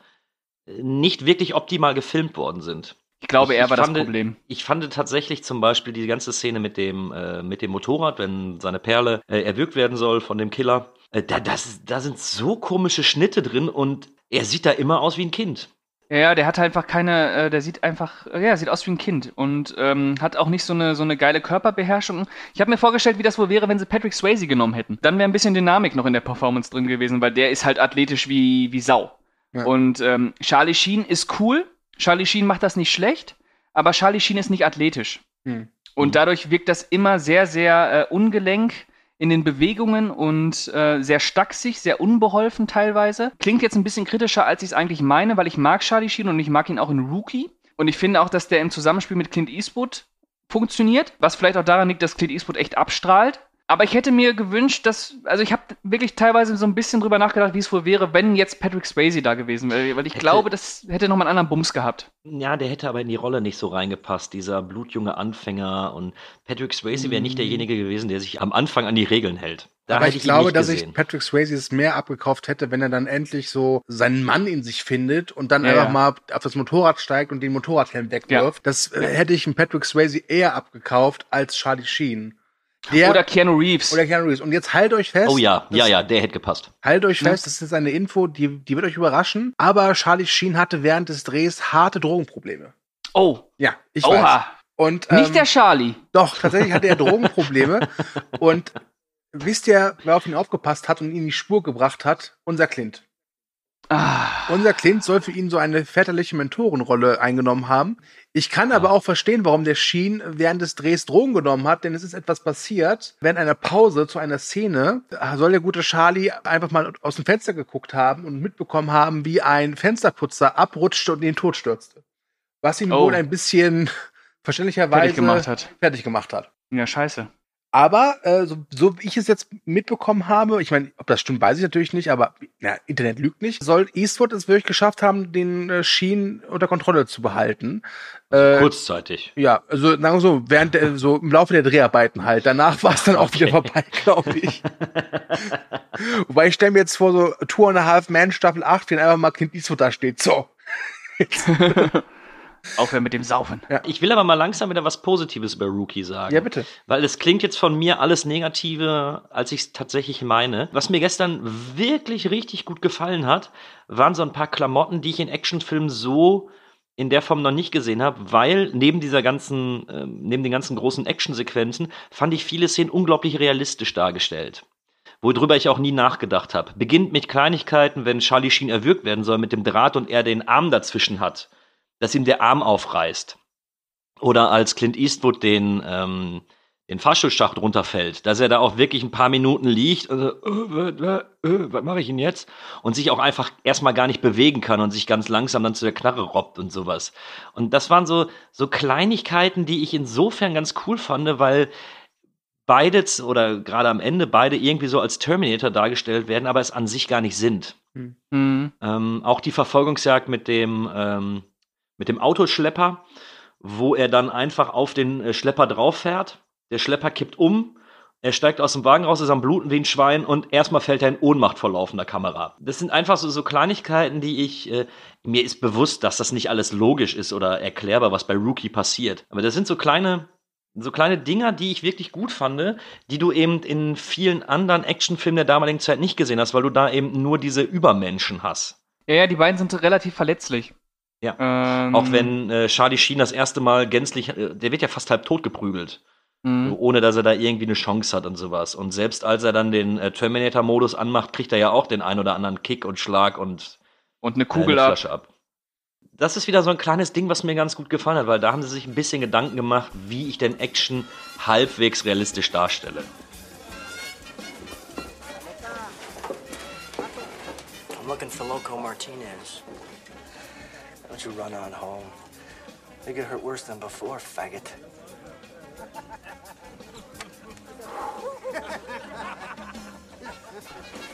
nicht wirklich optimal gefilmt worden sind. Ich glaube, Ich- er ich war das fand- Problem. Ich fand tatsächlich zum Beispiel die ganze Szene mit dem, äh, mit dem Motorrad, wenn seine Perle äh, erwürgt werden soll von dem Killer. Äh, da, das, da sind so komische Schnitte drin und er sieht da immer aus wie ein Kind. Ja, der hat einfach keine, äh, der sieht einfach, äh, ja, sieht aus wie ein Kind und ähm, hat auch nicht so eine, so eine geile Körperbeherrschung. Ich habe mir vorgestellt, wie das wohl wäre, wenn sie Patrick Swayze genommen hätten. Dann wäre ein bisschen Dynamik noch in der Performance drin gewesen, weil der ist halt athletisch wie, wie Sau. Ja. Und ähm, Charlie Sheen ist cool. Charlie Sheen macht das nicht schlecht, aber Charlie Sheen ist nicht athletisch. Hm. Und dadurch wirkt das immer sehr, sehr äh, ungelenk in den Bewegungen und äh, sehr stachsig, sehr unbeholfen teilweise. Klingt jetzt ein bisschen kritischer, als ich es eigentlich meine, weil ich mag Charlie Sheen und ich mag ihn auch in Rookie. Und ich finde auch, dass der im Zusammenspiel mit Clint Eastwood funktioniert, was vielleicht auch daran liegt, dass Clint Eastwood echt abstrahlt. Aber ich hätte mir gewünscht, dass, also ich habe wirklich teilweise so ein bisschen drüber nachgedacht, wie es wohl wäre, wenn jetzt Patrick Swayze da gewesen wäre, weil ich Hätte- glaube, das hätte nochmal einen anderen Bums gehabt. Ja, der hätte aber in die Rolle nicht so reingepasst, dieser blutjunge Anfänger. Und Patrick Swayze wäre nicht derjenige gewesen, der sich am Anfang an die Regeln hält. Da Aber ich ihn glaube, dass gesehen. ich Patrick Swayze es mehr abgekauft hätte, wenn er dann endlich so seinen Mann in sich findet und dann Ja, einfach ja. mal auf das Motorrad steigt und den Motorradhelm wegwirft. Das äh, hätte ich Patrick Swayze eher abgekauft als Charlie Sheen. Der, Oder Keanu Reeves. oder Keanu Reeves. Und jetzt halt euch fest. Oh ja, ja, ja, der hätte gepasst. Halt euch Ja. fest, das ist eine Info, die, die wird euch überraschen. Aber Charlie Sheen hatte während des Drehs harte Drogenprobleme. Oh, Ja, ich oha. weiß. Und, ähm, Nicht der Charlie. Doch, tatsächlich hatte er Drogenprobleme. und wisst ihr, wer auf ihn aufgepasst hat und ihn in die Spur gebracht hat? Unser Clint. Ah, Unser Clint soll für ihn so eine väterliche Mentorenrolle eingenommen haben. Ich kann aber auch verstehen, warum der Sheen während des Drehs Drogen genommen hat, denn es ist etwas passiert. Während einer Pause zu einer Szene soll der gute Charlie einfach mal aus dem Fenster geguckt haben und mitbekommen haben, wie ein Fensterputzer abrutschte und in den Tod stürzte. Was ihn Oh. wohl ein bisschen verständlicherweise Fertig gemacht hat. fertig gemacht hat. ja, scheiße. Aber äh, so, so wie ich es jetzt mitbekommen habe, ich meine, ob das stimmt, weiß ich natürlich nicht, aber ja, Internet lügt nicht, soll Eastwood es wirklich geschafft haben, den äh, Sheen unter Kontrolle zu behalten. Äh, Kurzzeitig. ja, also sagen wir so, während der, so im Laufe der Dreharbeiten halt. Danach war es dann auch wieder vorbei, glaube ich. Wobei ich stelle mir jetzt vor, so Two and a Half Man Staffel 8, wenn einfach mal Clint Eastwood da steht. So. Aufhören mit dem Saufen. Ich will aber mal langsam wieder was Positives über Rookie sagen. Ja, bitte. Weil es klingt jetzt von mir alles Negative, als ich es tatsächlich meine. Was mir gestern wirklich richtig gut gefallen hat, waren so ein paar Klamotten, die ich in Actionfilmen so in der Form noch nicht gesehen habe, weil neben dieser ganzen, ähm, neben den ganzen großen Actionsequenzen fand ich viele Szenen unglaublich realistisch dargestellt. Worüber ich auch nie nachgedacht habe. Beginnt mit Kleinigkeiten, wenn Charlie Sheen erwürgt werden soll mit dem Draht und er den Arm dazwischen hat, dass ihm der Arm aufreißt. Oder als Clint Eastwood den, ähm, den Fahrstuhlschacht runterfällt, dass er da auch wirklich ein paar Minuten liegt und so, äh, äh, äh, was mache ich denn jetzt? Und sich auch einfach erstmal gar nicht bewegen kann und sich ganz langsam dann zu der Knarre robbt und sowas. Und das waren so, so Kleinigkeiten, die ich insofern ganz cool fand, weil beide z- oder gerade am Ende beide irgendwie so als Terminator dargestellt werden, aber es an sich gar nicht sind. Mhm. Ähm, auch die Verfolgungsjagd mit dem, ähm, mit dem Autoschlepper, wo er dann einfach auf den äh, Schlepper drauf fährt. Der Schlepper kippt um, er steigt aus dem Wagen raus, ist am Bluten wie ein Schwein und erstmal fällt er in Ohnmacht vor laufender Kamera. Das sind einfach so, so Kleinigkeiten, die ich, äh, mir ist bewusst, dass das nicht alles logisch ist oder erklärbar, was bei Rookie passiert. Aber das sind so kleine, so kleine Dinger, die ich wirklich gut fand, die du eben in vielen anderen Actionfilmen der damaligen Zeit nicht gesehen hast, weil du da eben nur diese Übermenschen hast. Ja, ja, die beiden sind relativ verletzlich. Ja. Ähm, Auch wenn äh, Charlie Sheen das erste Mal gänzlich, äh, der wird ja fast halb tot geprügelt, Mhm. ohne dass er da irgendwie eine Chance hat und sowas. Und selbst als er dann den äh, Terminator-Modus anmacht, kriegt er ja auch den ein oder anderen Kick und Schlag und Und eine äh, Kugel eine ab. Flasche ab. Das ist wieder so ein kleines Ding, was mir ganz gut gefallen hat, weil da haben sie sich ein bisschen Gedanken gemacht, wie ich denn Action halbwegs realistisch darstelle. I'm looking for Loco Martinez. Don't you run on home. They get hurt worse than before, faggot.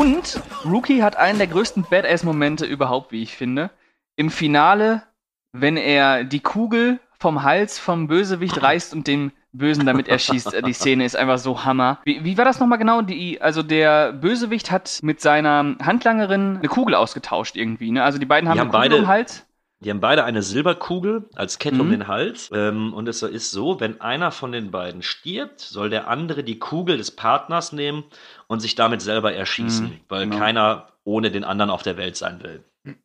Und Rookie hat einen der größten Badass-Momente überhaupt, wie ich finde. Im Finale, wenn er die Kugel vom Hals vom Bösewicht reißt und den Bösen damit erschießt. Die Szene ist einfach so Hammer. Wie, wie war das nochmal genau? Die, also der Bösewicht hat mit seiner Handlangerin eine Kugel ausgetauscht irgendwie. Ne? Also die beiden haben, Die eine haben Kugel beide- den Hals. Die haben beide eine Silberkugel als Kette um Mhm. den Hals. Ähm, und es ist so, wenn einer von den beiden stirbt, soll der andere die Kugel des Partners nehmen und sich damit selber erschießen, Mhm, weil genau. keiner ohne den anderen auf der Welt sein will.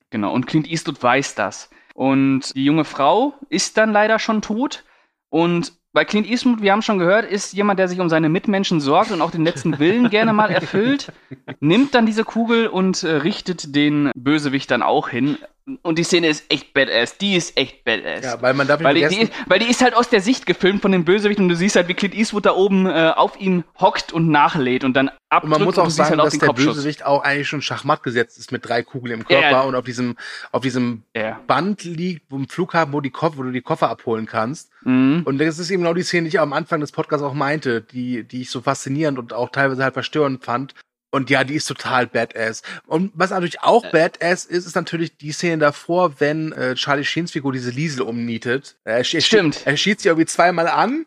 Genau, und Clint Eastwood weiß das. Und die junge Frau ist dann leider schon tot. Und bei Clint Eastwood, wir haben schon gehört, ist jemand, der sich um seine Mitmenschen sorgt und auch den letzten Willen gerne mal erfüllt, nimmt dann diese Kugel und äh, richtet den Bösewicht dann auch hin. Und die Szene ist echt badass. Die ist echt badass. Ja, weil man darf nicht Weil die, die, vergessen, weil die ist halt aus der Sicht gefilmt von dem Bösewicht und du siehst halt, wie Clint Eastwood da oben äh, auf ihn hockt und nachlädt und dann und abdrückt man muss auch sagen, halt dass der Kopfschuss. Bösewicht auch eigentlich schon Schachmatt gesetzt ist mit drei Kugeln im Körper Ja. und auf diesem, auf diesem Ja. Band liegt, wo im Flughafen, wo, die Koffer, wo du die Koffer abholen kannst. Mhm. Und das ist eben genau die Szene, die ich am Anfang des Podcasts auch meinte, die, die ich so faszinierend und auch teilweise halt verstörend fand. Und ja, die ist total badass. Und was natürlich auch badass ist, ist natürlich die Szene davor, wenn äh, Charlie Sheens Figur diese Liesel umnietet. Er, er, Stimmt. Er schießt sie irgendwie zweimal an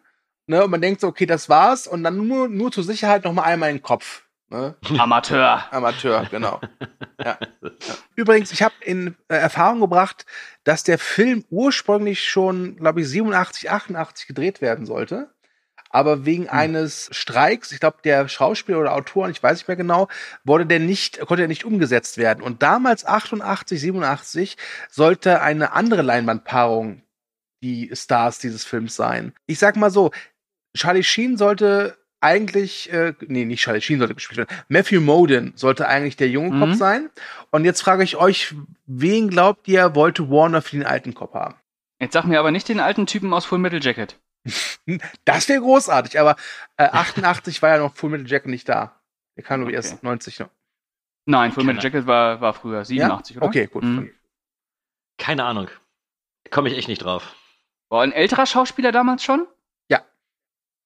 Ne, und man denkt so, okay, das war's. Und dann nur, nur zur Sicherheit noch mal einmal in den Kopf. Ne? Amateur. Amateur, genau. ja. Ja. Übrigens, ich habe in äh, Erfahrung gebracht, dass der Film ursprünglich schon, glaube ich, 87, 88 gedreht werden sollte. Aber wegen Hm. eines Streiks, ich glaube, der Schauspieler oder Autor, ich weiß nicht mehr genau, wurde der nicht, konnte er nicht umgesetzt werden. Und damals, 88, 87, sollte eine andere Leinwandpaarung die Stars dieses Films sein. Ich sag mal so, Charlie Sheen sollte eigentlich, äh, nee, nicht Charlie Sheen sollte gespielt werden. Matthew Modin sollte eigentlich der junge Mhm. Kopf sein. Und jetzt frage ich euch, wen glaubt ihr, wollte Warner für den alten Kopf haben? Jetzt sag mir aber nicht den alten Typen aus Full Metal Jacket. Das wäre großartig, aber äh, 88 war ja noch Full Metal Jacket nicht da. Der kam nur Okay. erst 90 noch. Nein, Full Metal Jacket war, war früher, 87, ja? oder? Okay, gut. Mhm. Keine Ahnung. Komme ich echt nicht drauf. War ein älterer Schauspieler damals schon?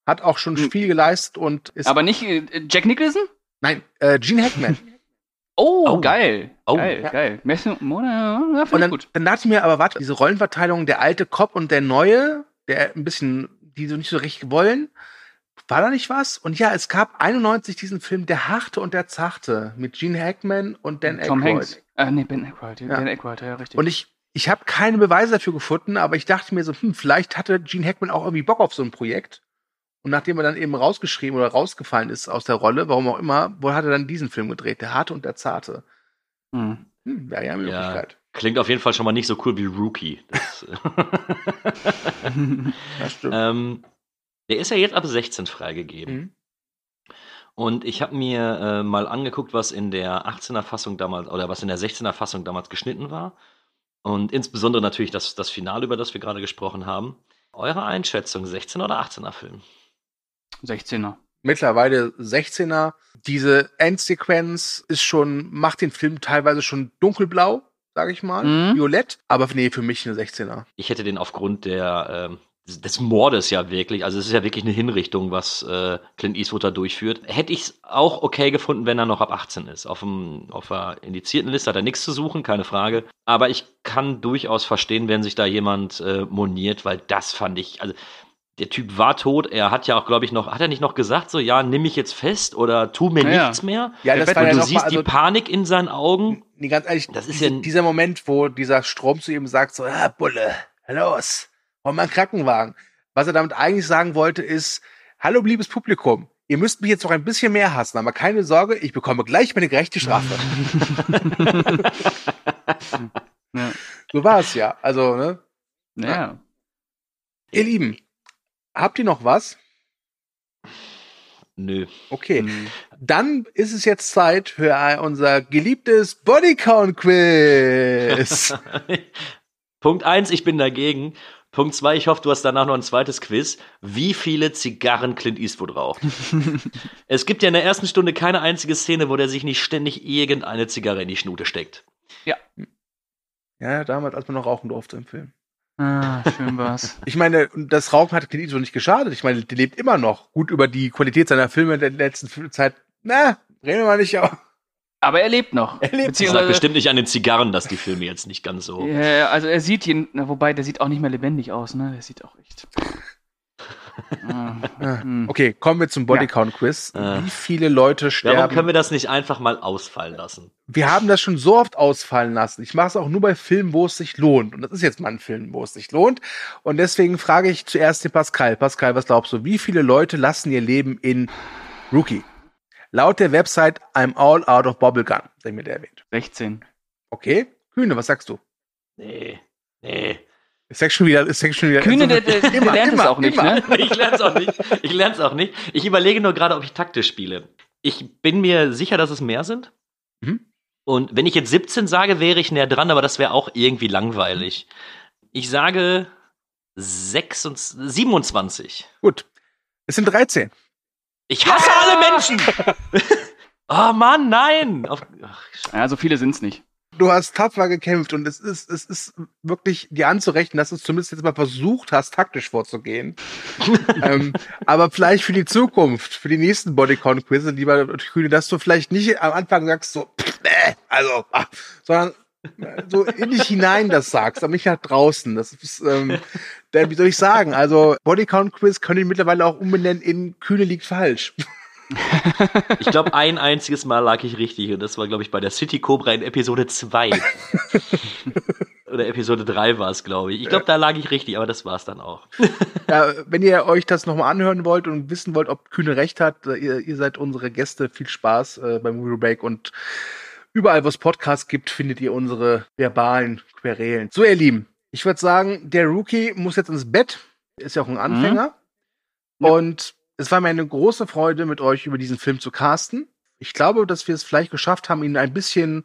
Hat auch schon Hm. viel geleistet und ist. Aber nicht äh, Jack Nicholson? nein, äh, Gene Hackman. Oh, Oh. geil. Oh. Geil, Ja. geil. Modin, ja, Und dann, gut. dann dachte ich mir, aber warte, diese Rollenverteilung, der alte Cop und der neue, der ein bisschen, die so nicht so richtig wollen, war da nicht was? Und ja, es gab 91 diesen Film Der Harte und der Zarte mit Gene Hackman und Dan Tom Aykroyd. Hanks. Äh, nee, Ben Aykroyd. Ja. Ben Aykroyd, ja, richtig. Und ich, ich habe keine Beweise dafür gefunden, aber ich dachte mir so, hm, vielleicht hatte Gene Hackman auch irgendwie Bock auf so ein Projekt. Und nachdem er dann eben rausgeschrieben oder rausgefallen ist aus der Rolle, warum auch immer, wo hat er dann diesen Film gedreht? Der Harte und der Zarte. Hm. Hm, wäre ja eine Ja. Möglichkeit. Klingt auf jeden Fall schon mal nicht so cool wie Rookie. Das, Das stimmt. ähm, der ist ja jetzt ab 16 freigegeben. Mhm. Und ich habe mir äh, mal angeguckt, was in der 18er Fassung damals oder was in der 16er Fassung damals geschnitten war. Und insbesondere natürlich das, das Finale, über das wir gerade gesprochen haben. Eure Einschätzung, 16 oder 18er Film? 16er. mittlerweile 16er. Diese Endsequenz ist schon, macht den Film teilweise schon dunkelblau, sage ich mal, Mhm. violett, aber nee, für mich eine 16er. Ich hätte den aufgrund der, ähm, des- des Mordes ja wirklich, also es ist ja wirklich eine Hinrichtung, was äh, Clint Eastwood da durchführt. Hätte ich es auch okay gefunden, wenn er noch ab 18 ist. Auf, dem, auf der indizierten Liste hat er nichts zu suchen, keine Frage. Aber ich kann durchaus verstehen, wenn sich da jemand äh, moniert, weil das fand ich, also der Typ war tot. Er hat ja auch, glaube ich, noch, hat er nicht noch gesagt, so, ja, nimm mich jetzt fest oder tu mir Ja, ja. nichts mehr? Ja, das war Und ja du siehst mal, also, die Panik in seinen Augen. nee, ganz ehrlich, Das ist diese, ja dieser Moment, wo dieser Strom zu ihm sagt, so, ah, Bulle, los, hol mal einen Krankenwagen. Was er damit eigentlich sagen wollte, ist, hallo, liebes Publikum, ihr müsst mich jetzt noch ein bisschen mehr hassen, aber keine Sorge, ich bekomme gleich meine gerechte Strafe. Ja. so war es ja. Also, ne? ja. Ihr Lieben, habt ihr noch was? Nö. Okay. Hm. Dann ist es jetzt Zeit für unser geliebtes Bodycount-Quiz. Punkt eins, ich bin dagegen. Punkt zwei, ich hoffe, du hast danach noch ein zweites Quiz. Wie viele Zigarren Clint Eastwood raucht? es gibt ja in der ersten Stunde keine einzige Szene, wo der sich nicht ständig irgendeine Zigarre in die Schnute steckt. ja, damals, als man noch rauchen durfte im Film. Ah, schön war's. Ich meine, das Rauchen hat Clint Eastwood nicht geschadet. Ich meine, der lebt immer noch gut über die Qualität seiner Filme in der letzten Zeit. Na, reden wir mal nicht, aber Aber er lebt noch. Er lebt Beziehungsweise, bestimmt nicht an den Zigarren, dass die Filme jetzt nicht ganz so. ja, also er sieht jeden, na, wobei der sieht auch nicht mehr lebendig aus, ne? Der sieht auch echt. Ah, hm. okay, kommen wir zum Bodycount-Quiz. Äh. Wie viele Leute sterben? Warum können wir das nicht einfach mal ausfallen lassen? wir haben das schon so oft ausfallen lassen. Ich mache es auch nur bei Filmen, wo es sich lohnt. Und das ist jetzt mal ein Film, wo es sich lohnt. Und deswegen frage ich zuerst den Pascal. Pascal, was glaubst du? Wie viele Leute lassen ihr Leben in Rookie? Laut der Website I'm all out of bubblegum, der mir der erwähnt. 16. Okay. Kühne, was sagst du? Nee. Nee. Sex schon wieder, Sex schon wieder. Kühne, der, der, der Immer, lernt es immer, auch nicht, immer. ne? Ich lern's auch nicht. Ich lern's auch nicht. Ich überlege nur gerade, ob ich taktisch spiele. Ich bin mir sicher, dass es mehr sind. Mhm. Und wenn ich jetzt 17 sage, wäre ich näher dran, aber das wäre auch irgendwie langweilig. Ich sage 26, 27. Gut. Es sind 13. Ich hasse alle Menschen! oh Mann, nein! Auf, ach. Ja, so viele sind's nicht. Du hast tapfer gekämpft und es ist, es ist wirklich dir anzurechnen, dass du es zumindest jetzt mal versucht hast, taktisch vorzugehen. ähm, aber vielleicht für die Zukunft, für die nächsten Bodycount-Quizze, lieber Kühne, dass du vielleicht nicht am Anfang sagst, so, pff, nee, also, ah, sondern äh, so in dich hinein das sagst, aber nicht nach draußen. Das ist, ähm, Denn wie soll ich sagen, also Bodycount Quiz können ich mittlerweile auch umbenennen in Kühne liegt falsch. Ich glaube, ein einziges Mal lag ich richtig und das war, glaube ich, bei der City Cobra in Episode 2. Oder Episode 3 war es, glaube ich. Ich glaube, da lag ich richtig, aber das war es dann auch. Ja, wenn ihr euch das nochmal anhören wollt und wissen wollt, ob Kühne recht hat, äh, ihr, ihr seid unsere Gäste. Viel Spaß äh, beim Movie Break und überall, wo es Podcasts gibt, findet ihr unsere verbalen Querelen. So, ihr Lieben, ich würde sagen, der Rookie muss jetzt ins Bett. Ist ja auch ein Anfänger. Mhm. Ja. Und es war mir eine große Freude, mit euch über diesen Film zu casten. Ich glaube, dass wir es vielleicht geschafft haben, ihn ein bisschen,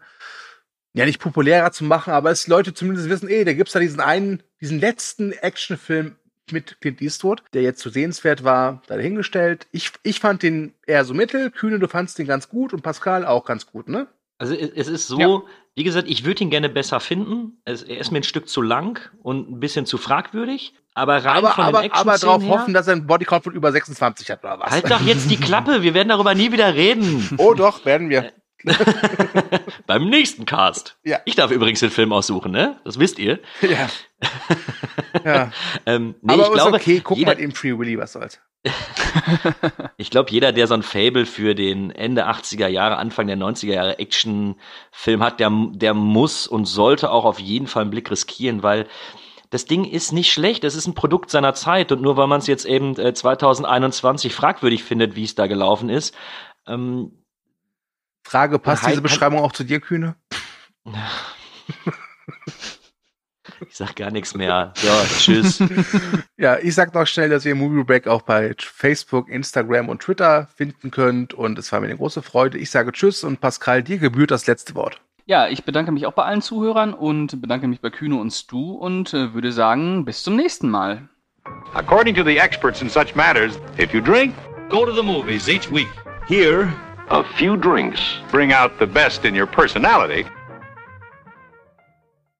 ja, nicht populärer zu machen, aber es Leute zumindest wissen, ey, da gibt's da diesen einen, diesen letzten Actionfilm mit Clint Eastwood, der jetzt zu sehenswert war, da dahingestellt. Ich, ich fand den eher so mittel. Kühne, du fandst den ganz gut und Pascal auch ganz gut, ne? Also es es ist so, Ja. wie gesagt, ich würde ihn gerne besser finden. Es, er ist mir ein Stück zu lang und ein bisschen zu fragwürdig. Aber rein aber von aber, den aber darauf her, hoffen, dass er einen Bodycount von über 26 hat, oder was? Halt doch jetzt die Klappe, wir werden darüber nie wieder reden. Oh doch, werden wir. Beim nächsten Cast. Ja. Ich darf übrigens den Film aussuchen, ne? Das wisst ihr. ja. ja. Ähm, nee, aber ich glaube, okay, gucken jeder, halt eben Free Willy, was soll's. ich glaube, jeder, der so ein Fable für den Ende 80er Jahre, Anfang der 90er Jahre Actionfilm hat, der, der muss und sollte auch auf jeden Fall einen Blick riskieren, weil das Ding ist nicht schlecht, es ist ein Produkt seiner Zeit und nur weil man es jetzt eben äh, 2021 fragwürdig findet, wie es da gelaufen ist, ähm, Frage, passt Halt- diese Beschreibung auch zu dir, Kühne? ich sag gar nichts mehr. So, tschüss. Ja, ich sag noch schnell, dass ihr Movie Break auch bei Facebook, Instagram und Twitter finden könnt. Und es war mir eine große Freude. Ich sage Tschüss und Pascal, dir gebührt das letzte Wort. Ja, ich bedanke mich auch bei allen Zuhörern und bedanke mich bei Kühne und Stu und äh, würde sagen, bis zum nächsten Mal. According to the experts in such matters, if you drink, Go to the movies each week. Here, a few drinks bring out the best in your personality.